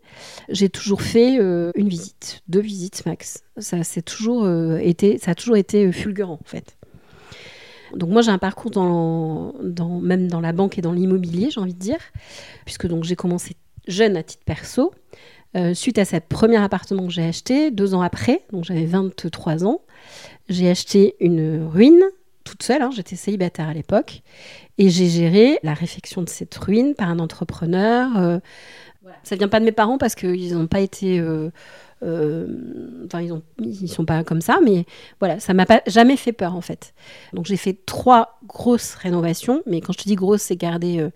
j'ai toujours fait euh, une visite, deux visites max. Ça, toujours, euh, été, ça a toujours été fulgurant en fait. Donc moi j'ai un parcours dans, dans- même dans la banque et dans l'immobilier, j'ai envie de dire, puisque donc j'ai commencé jeune à titre perso. Euh, suite à ce premier appartement que j'ai acheté, deux ans après, donc j'avais 23 ans, j'ai acheté une ruine toute seule, hein, j'étais célibataire à l'époque, et j'ai géré la réfection de cette ruine par un entrepreneur. euh, Ça vient pas de mes parents parce qu'ils n'ont pas été, euh, enfin ils ont, sont pas comme ça, mais voilà, ça m'a pas jamais fait peur en fait. Donc j'ai fait trois grosses rénovations, mais quand je te dis grosse, c'est garder euh,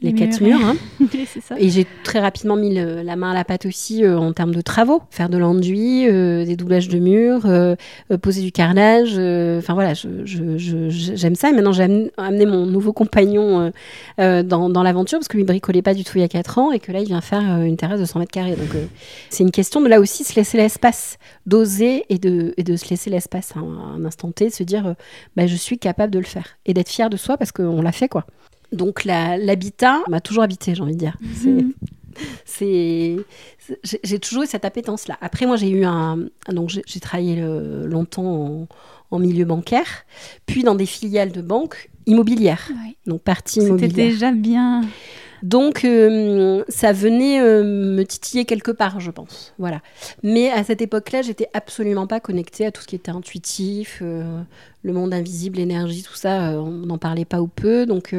les, quatre murs, murs. hein. <laughs> Oui, c'est ça. Et j'ai très rapidement mis le- la main à la pâte aussi euh, en termes de travaux. Faire de l'enduit, euh, des doublages de murs, euh, poser du carrelage. Enfin voilà, j'aime ça. Et maintenant, j'ai amené, mon nouveau compagnon dans, dans l'aventure parce que lui bricolait pas du tout il y a 4 ans et que là, il vient faire une terrasse de 100 mètres carrés. Donc c'est une question de là aussi se laisser l'espace, d'oser et de, et de se laisser l'espace à un, un instant T, de se dire bah, je suis capable de le faire et d'être fier de soi parce qu'on l'a fait quoi. Donc l'habitat m'a toujours habité, j'ai envie de dire. C'est- Mhm. c'est j'ai toujours eu cette appétence là après moi j'ai eu un donc j'ai travaillé longtemps en, en milieu bancaire puis dans des filiales de banques immobilières donc partie C'était immobilière déjà bien. Donc euh, ça venait euh, me titiller quelque part je pense. Voilà. Mais à cette époque là j'étais absolument pas connectée à tout ce qui était intuitif euh, le monde invisible l'énergie tout ça on n'en parlait pas ou peu. Donc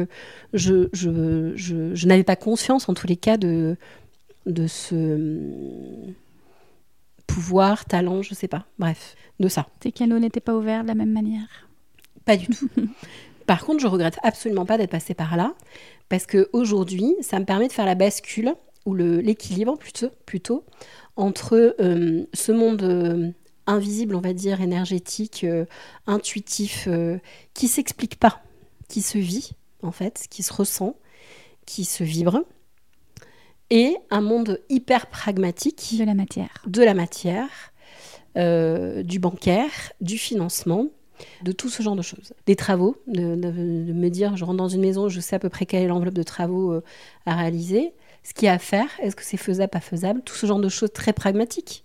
je, je, je, je n'avais pas conscience en tous les cas de de ce pouvoir talent je sais pas. Bref de ça. Tes canaux n'étaient pas ouverts de la même manière? pas du tout. <laughs> Par contre, je regrette absolument pas d'être passée par là, parce que aujourd'hui, ça me permet de faire la bascule ou l'équilibre plutôt, plutôt entre euh, ce monde euh, invisible, on va dire, énergétique, euh, intuitif, qui s'explique pas, qui se vit, en fait, qui se ressent, qui se vibre, et un monde hyper pragmatique De la matière. de la matière, du bancaire, du financement, de tout ce genre de choses. Des travaux, de, me dire, je rentre dans une maison, je sais à peu près quelle est l'enveloppe de travaux euh, à réaliser, ce qu'il y a à faire, est-ce que c'est faisable, pas faisable, tout ce genre de choses très pragmatiques.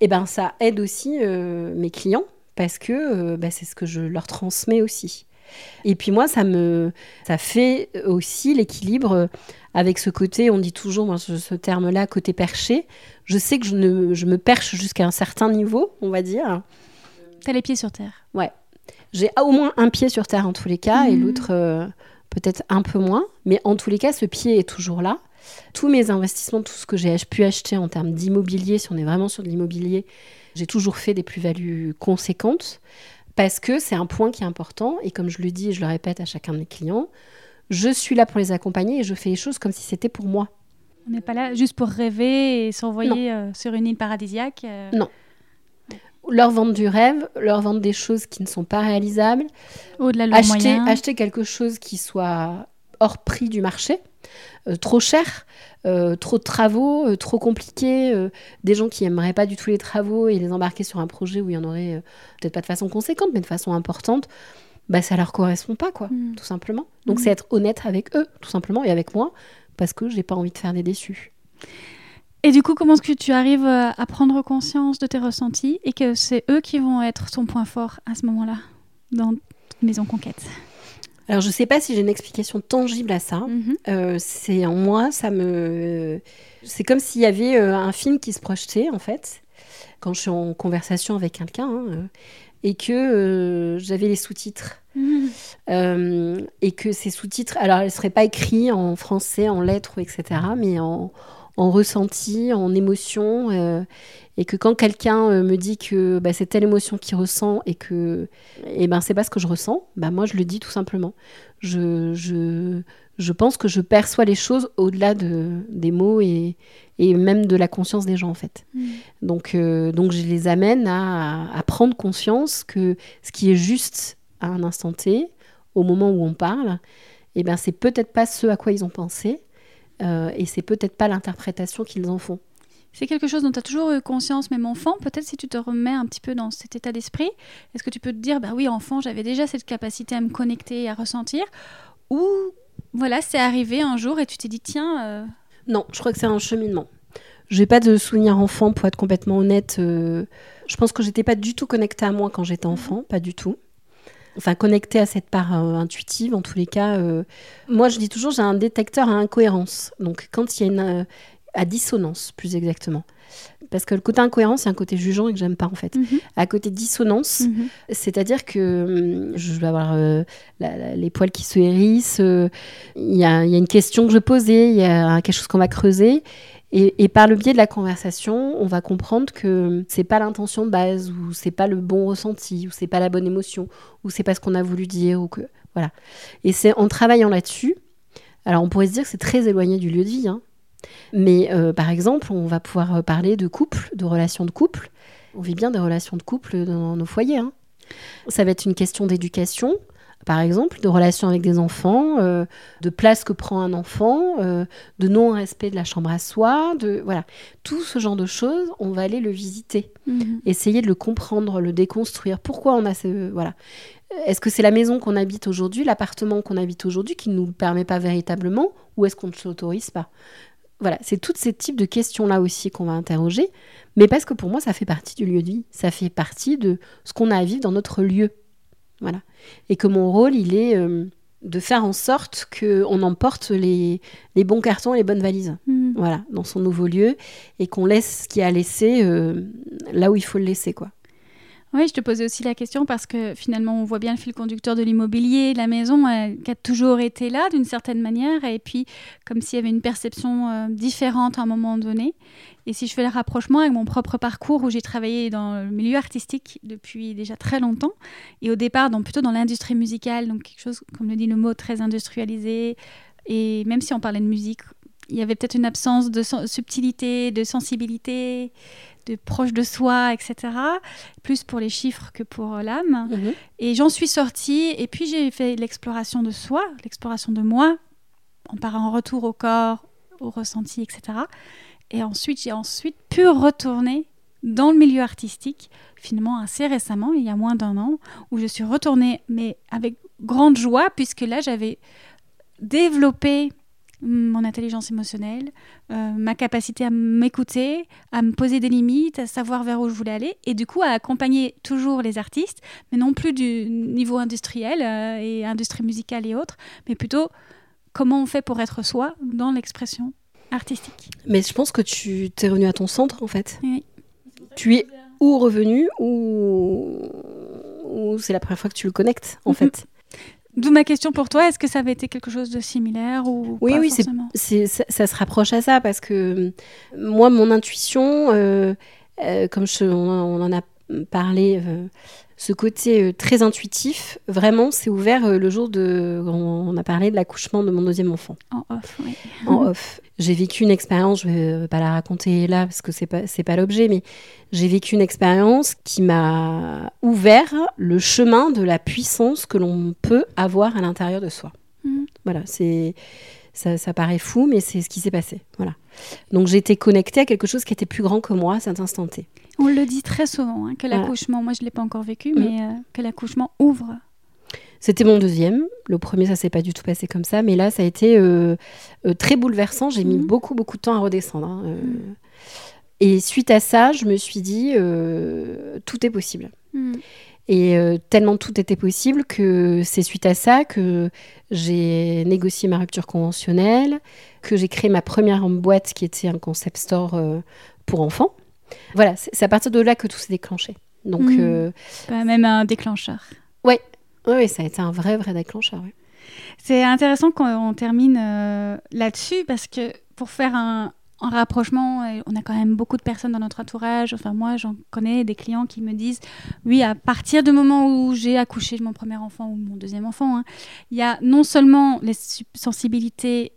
Et ben ça aide aussi euh, mes clients parce que euh, bah, c'est ce que je leur transmets aussi. Et puis moi, ça me, ça fait aussi l'équilibre avec ce côté, on dit toujours moi, ce, ce terme-là, côté perché. Je sais que je, ne, je me perche jusqu'à un certain niveau, on va dire. T'as les pieds sur terre. J'ai au moins un pied sur terre en tous les cas, et Mhm. l'autre euh, peut-être un peu moins. Mais en tous les cas, ce pied est toujours là. Tous mes investissements, tout ce que j'ai pu acheter en termes d'immobilier, si on est vraiment sur de l'immobilier, j'ai toujours fait des plus-values conséquentes parce que c'est un point qui est important. Et comme je le dis et je le répète à chacun de mes clients, je suis là pour les accompagner et je fais les choses comme si c'était pour moi. On n'est pas là juste pour rêver et s'envoyer euh, sur une île paradisiaque. euh. Non. Leur vendre du rêve, leur vendre des choses qui ne sont pas réalisables, Au-delà de acheter, acheter quelque chose qui soit hors prix du marché, euh, trop cher, euh, trop de travaux, euh, trop compliqué, euh, des gens qui aimeraient pas du tout les travaux et les embarquer sur un projet où il y en aurait peut-être pas de façon conséquente, mais de façon importante, bah ça leur correspond pas quoi, Mm. tout simplement. Donc Mm. c'est être honnête avec eux, tout simplement, et avec moi, parce que j'ai pas envie de faire des déçus. Et du coup, comment est-ce que tu arrives euh, à prendre conscience de tes ressentis et que c'est eux qui vont être ton point fort à ce moment-là dans Maison Conquête? Alors je sais pas si j'ai une explication tangible à ça. Mhm. Euh, c'est en moi, ça me. C'est comme s'il y avait euh, un film qui se projetait, en fait, quand je suis en conversation avec quelqu'un, hein, et que euh, j'avais les sous-titres. Mhm. Euh, et que ces sous-titres, alors ils ne seraient pas écrits en français, en lettres, etc., mais en, en ressenti, en émotion. euh, et que quand quelqu'un euh, me dit que bah, c'est telle émotion qu'il ressent et que et ben, c'est pas ce que je ressens, bah, moi je le dis tout simplement. Je, je, je pense que je perçois les choses au-delà de, des mots et, et même de la conscience des gens en fait. Mhm. Donc, euh, donc je les amène à, à prendre conscience que ce qui est juste à un instant T, au moment où on parle, eh ben, c'est peut-être pas ce à quoi ils ont pensé euh, et c'est peut-être pas l'interprétation qu'ils en font. C'est quelque chose dont tu as toujours eu conscience, même enfant. Peut-être si tu te remets un petit peu dans cet état d'esprit, est-ce que tu peux te dire, bah oui, enfant, j'avais déjà cette capacité à me connecter et à ressentir Ou voilà, c'est arrivé un jour et tu t'es dit, tiens, euh, Non, je crois que c'est un cheminement. J'ai pas de souvenir enfant, pour être complètement honnête. euh, je pense que j'étais pas du tout connectée à moi quand j'étais enfant, pas du tout. Enfin, connectée à cette part euh, intuitive, en tous les cas. euh, Moi, je dis toujours, j'ai un détecteur à incohérence. Donc, quand il y a une. euh, à dissonance, plus exactement. Parce que le côté incohérence, c'est un côté jugeant et que j'aime pas, en fait. mhm, À côté dissonance, mhm. c'est-à-dire que hum, je vais avoir euh, la- la- les poils qui se hérissent, il y, y a une question que je posais, il y a quelque chose qu'on va creuser. Et, par le biais de la conversation, on va comprendre que c'est pas l'intention de base, ou c'est pas le bon ressenti, ou c'est pas la bonne émotion, ou c'est pas ce qu'on a voulu dire, ou que voilà. Et c'est en travaillant là-dessus. Alors on pourrait se dire que c'est très éloigné du lieu de vie, hein. mais euh, par exemple, on va pouvoir parler de couple, de relations de couple. On vit bien des relations de couple dans nos foyers. hein. Ça va être une question d'éducation, par exemple, de relation avec des enfants, euh, de place que prend un enfant, euh, de non-respect de la chambre à soi, de voilà, tout ce genre de choses, on va aller le visiter, Mhm. essayer de le comprendre, le déconstruire. Pourquoi on a ce voilà Est-ce que c'est la maison qu'on habite aujourd'hui, l'appartement qu'on habite aujourd'hui qui ne nous permet pas véritablement, ou est-ce qu'on ne s'autorise pas? Voilà, c'est tous ces types de questions-là aussi qu'on va interroger, mais parce que pour moi, ça fait partie du lieu de vie, ça fait partie de ce qu'on a à vivre dans notre lieu. Voilà. Et que mon rôle, il est euh, de faire en sorte qu'on emporte les, les bons cartons et les bonnes valises, Mhm. voilà, dans son nouveau lieu, et qu'on laisse ce qui a laissé euh, là où il faut le laisser, quoi. Oui, je te posais aussi la question parce que finalement, on voit bien le fil conducteur de l'immobilier, la maison, euh, qui a toujours été là d'une certaine manière, et puis comme s'il y avait une perception euh, différente à un moment donné. Et si je fais le rapprochement avec mon propre parcours où j'ai travaillé dans le milieu artistique depuis déjà très longtemps, et au départ, donc plutôt dans l'industrie musicale, donc quelque chose, comme le dit le mot, très industrialisé, et même si on parlait de musique, il y avait peut-être une absence de subtilité, de sensibilité, de proche de soi, etc. Plus pour les chiffres que pour l'âme. Mhm. Et j'en suis sortie, et puis j'ai fait l'exploration de soi, l'exploration de moi, en parlant en retour au corps, au ressenti, etc. Et ensuite, j'ai ensuite pu retourner dans le milieu artistique, finalement assez récemment, il y a moins d'un an, où je suis retournée, mais avec grande joie, puisque là, j'avais développé mon intelligence émotionnelle, euh, ma capacité à m'écouter, à me poser des limites, à savoir vers où je voulais aller, et du coup à accompagner toujours les artistes, mais non plus du niveau industriel euh, et industrie musicale et autres, mais plutôt comment on fait pour être soi dans l'expression artistique. Mais je pense que tu t'es revenu à ton centre en fait. Oui. Tu es ou revenu ou, ou c'est la première fois que tu le connectes en mhm. fait. D'où ma question pour toi, est-ce que ça avait été quelque chose de similaire ou Oui, pas oui, c'est, ça, se rapproche à ça parce que euh, moi, mon intuition, euh, euh, comme je, on, en a parlé, ce côté très intuitif, vraiment, c'est ouvert le jour de. On, a parlé de l'accouchement de mon deuxième enfant. En off, oui. En off. J'ai vécu une expérience, je ne vais pas la raconter là parce que c'est pas c'est pas l'objet, mais j'ai vécu une expérience qui m'a ouvert le chemin de la puissance que l'on peut avoir à l'intérieur de soi. Mm. Voilà, c'est ça, ça, paraît fou, mais c'est ce qui s'est passé. Voilà. Donc été connectée à quelque chose qui était plus grand que moi à cet instant T. On le dit très souvent hein, que l'accouchement, moi je l'ai pas encore vécu, mm. mais euh, que l'accouchement ouvre c'était mon deuxième. Le premier, ça s'est pas du tout passé comme ça, mais là, ça a été euh, euh, très bouleversant. J'ai mis mhm. beaucoup, beaucoup de temps à redescendre. Hein. Et suite à ça, je me suis dit, tout est possible. Et tellement tout était possible que c'est suite à ça que j'ai négocié ma rupture conventionnelle, que j'ai créé ma première boîte qui était un concept store pour enfants. Voilà, c'est à partir de là que tout s'est déclenché. Donc, même un déclencheur. Ouais, oui, ça a été un vrai, vrai déclencheur. C'est intéressant qu'on termine euh, là-dessus parce que pour faire un, rapprochement, on a quand même beaucoup de personnes dans notre entourage. Enfin, moi, j'en connais des clients qui me disent oui, à partir du moment où j'ai accouché de mon premier enfant ou mon deuxième enfant, hein, il y a non seulement les sensibilités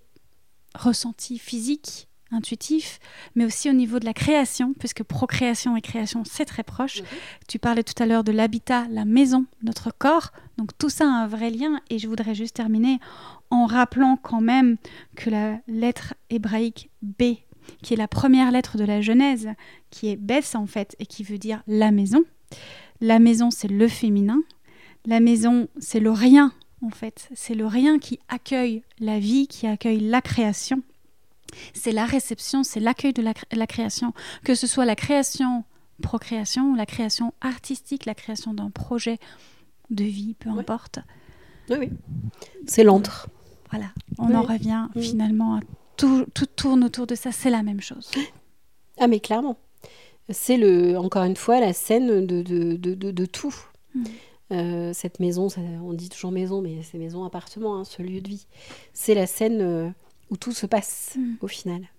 ressenties physiques intuitif, mais aussi au niveau de la création, puisque procréation et création, c'est très proche. Mhm. Tu parlais tout à l'heure de l'habitat, la maison, notre corps. Donc tout ça a un vrai lien. Et je voudrais juste terminer en rappelant quand même que la lettre hébraïque B, qui est la première lettre de la Genèse, qui est Bess en fait, et qui veut dire la maison. La maison, c'est le féminin. La maison, c'est le rien en fait. C'est le rien qui accueille la vie, qui accueille la création c'est la réception, c'est l'accueil de la, création, que ce soit la création procréation, la création artistique, la création d'un projet de vie, peu importe. Oui, oui. C'est l'antre. Voilà, on en revient finalement à tout, tout tourne autour de ça, c'est la même chose. Ah mais clairement. C'est le encore une fois la scène de, de, de, de tout. Mm. Euh, cette maison, on dit toujours maison, mais c'est maison appartement, hein, ce lieu de vie. C'est la scène euh, où tout se passe hmm. au final.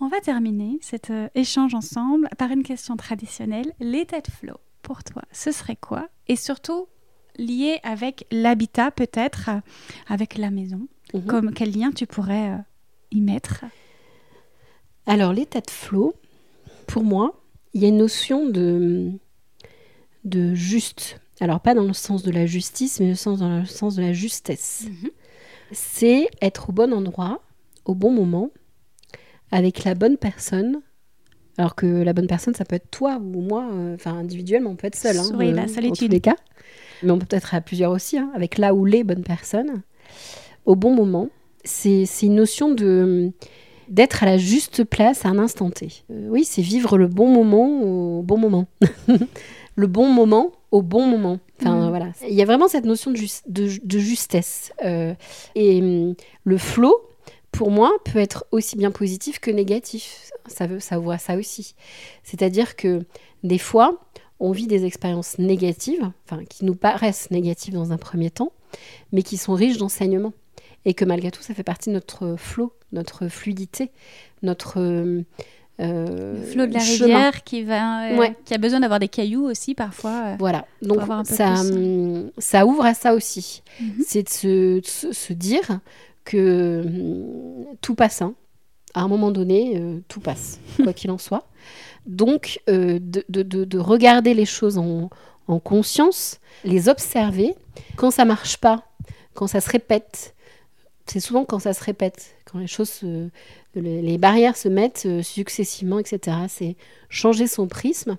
On va terminer cet euh, échange ensemble par une question traditionnelle. L'état de flow, pour toi, ce serait quoi? Et surtout, lié avec l'habitat peut-être, avec la maison. Mhm. Comme quel lien tu pourrais y mettre Alors, l'état de flow, pour moi, il y a une notion de, de juste. Alors, pas dans le sens de la justice, mais dans le sens de la justesse. Mhm c'est être au bon endroit, au bon moment, avec la bonne personne. Alors que la bonne personne, ça peut être toi ou moi, euh, enfin individuellement, on peut être seul. Hein, oui, la solitude. Cas. Mais on peut peut-être à plusieurs aussi, hein, avec là ou les bonnes personnes, au bon moment. C'est une notion de d'être à la juste place à un instant T. Euh, oui, c'est vivre le bon moment au bon moment. <laughs> le bon moment au bon moment. Enfin, mm. voilà. Il y a vraiment cette notion de, de, justesse. Euh, et hum, le flow, pour moi, peut être aussi bien positif que négatif. Ça, veut, ça voit ça aussi. C'est-à-dire que des fois, on vit des expériences négatives, enfin, qui nous paraissent négatives dans un premier temps, mais qui sont riches d'enseignements. Et que malgré tout, ça fait partie de notre flow, notre fluidité, notre hum, euh, le flot de la rivière qui, va, euh, qui a besoin d'avoir des cailloux aussi parfois. Euh, voilà, donc ça, hum, ça ouvre à ça aussi. Mhm. C'est de se, se, dire que hum, tout passe. hein. À un moment donné, euh, tout passe, <laughs> quoi qu'il en soit. Donc, euh, de, de- de- de regarder les choses en, en conscience, les observer. Quand ça marche pas, quand ça se répète, c'est souvent quand ça se répète, quand les choses, se- les, barrières se mettent euh, successivement, etc. C'est changer son prisme,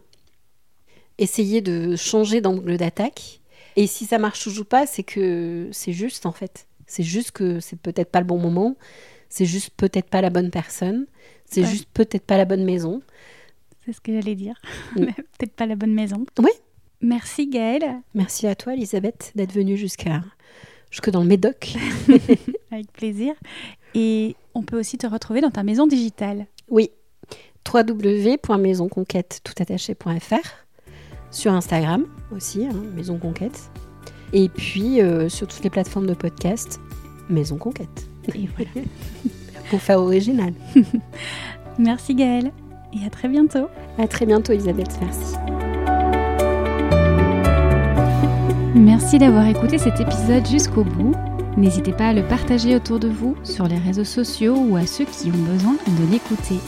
essayer de changer d'angle d'attaque. Et si ça marche toujours pas, c'est que c'est juste en fait. C'est juste que c'est peut-être pas le bon moment, c'est juste peut-être pas la bonne personne, c'est Ouais. juste peut-être pas la bonne maison. C'est ce que j'allais dire. Mm. <laughs> Peut-être pas la bonne maison. Oui. Merci Gaëlle. Merci à toi, Elisabeth, d'être venue jusqu'à jusque dans le Médoc. <laughs> Avec plaisir. Et on peut aussi te retrouver dans ta maison digitale. Oui, www.maisonconquête toutattaché.fr sur Instagram aussi, hein, Maison Conquête. Et puis euh, sur toutes les plateformes de podcast, Maison Conquête. Et voilà. <laughs> Pour faire original. <laughs> Merci Gaëlle. Et à très bientôt. À très bientôt, Elisabeth. Merci. Merci d'avoir écouté cet épisode jusqu'au bout. N'hésitez pas à le partager autour de vous, sur les réseaux sociaux ou à ceux qui ont besoin de l'écouter.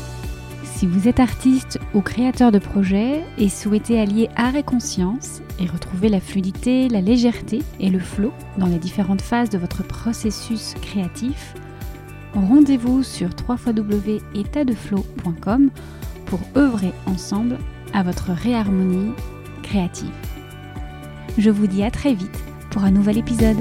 Si vous êtes artiste ou créateur de projet et souhaitez allier art et conscience et retrouver la fluidité, la légèreté et le flow dans les différentes phases de votre processus créatif, rendez-vous sur www.étatdeflow.com pour œuvrer ensemble à votre réharmonie créative. Je vous dis à très vite pour un nouvel épisode.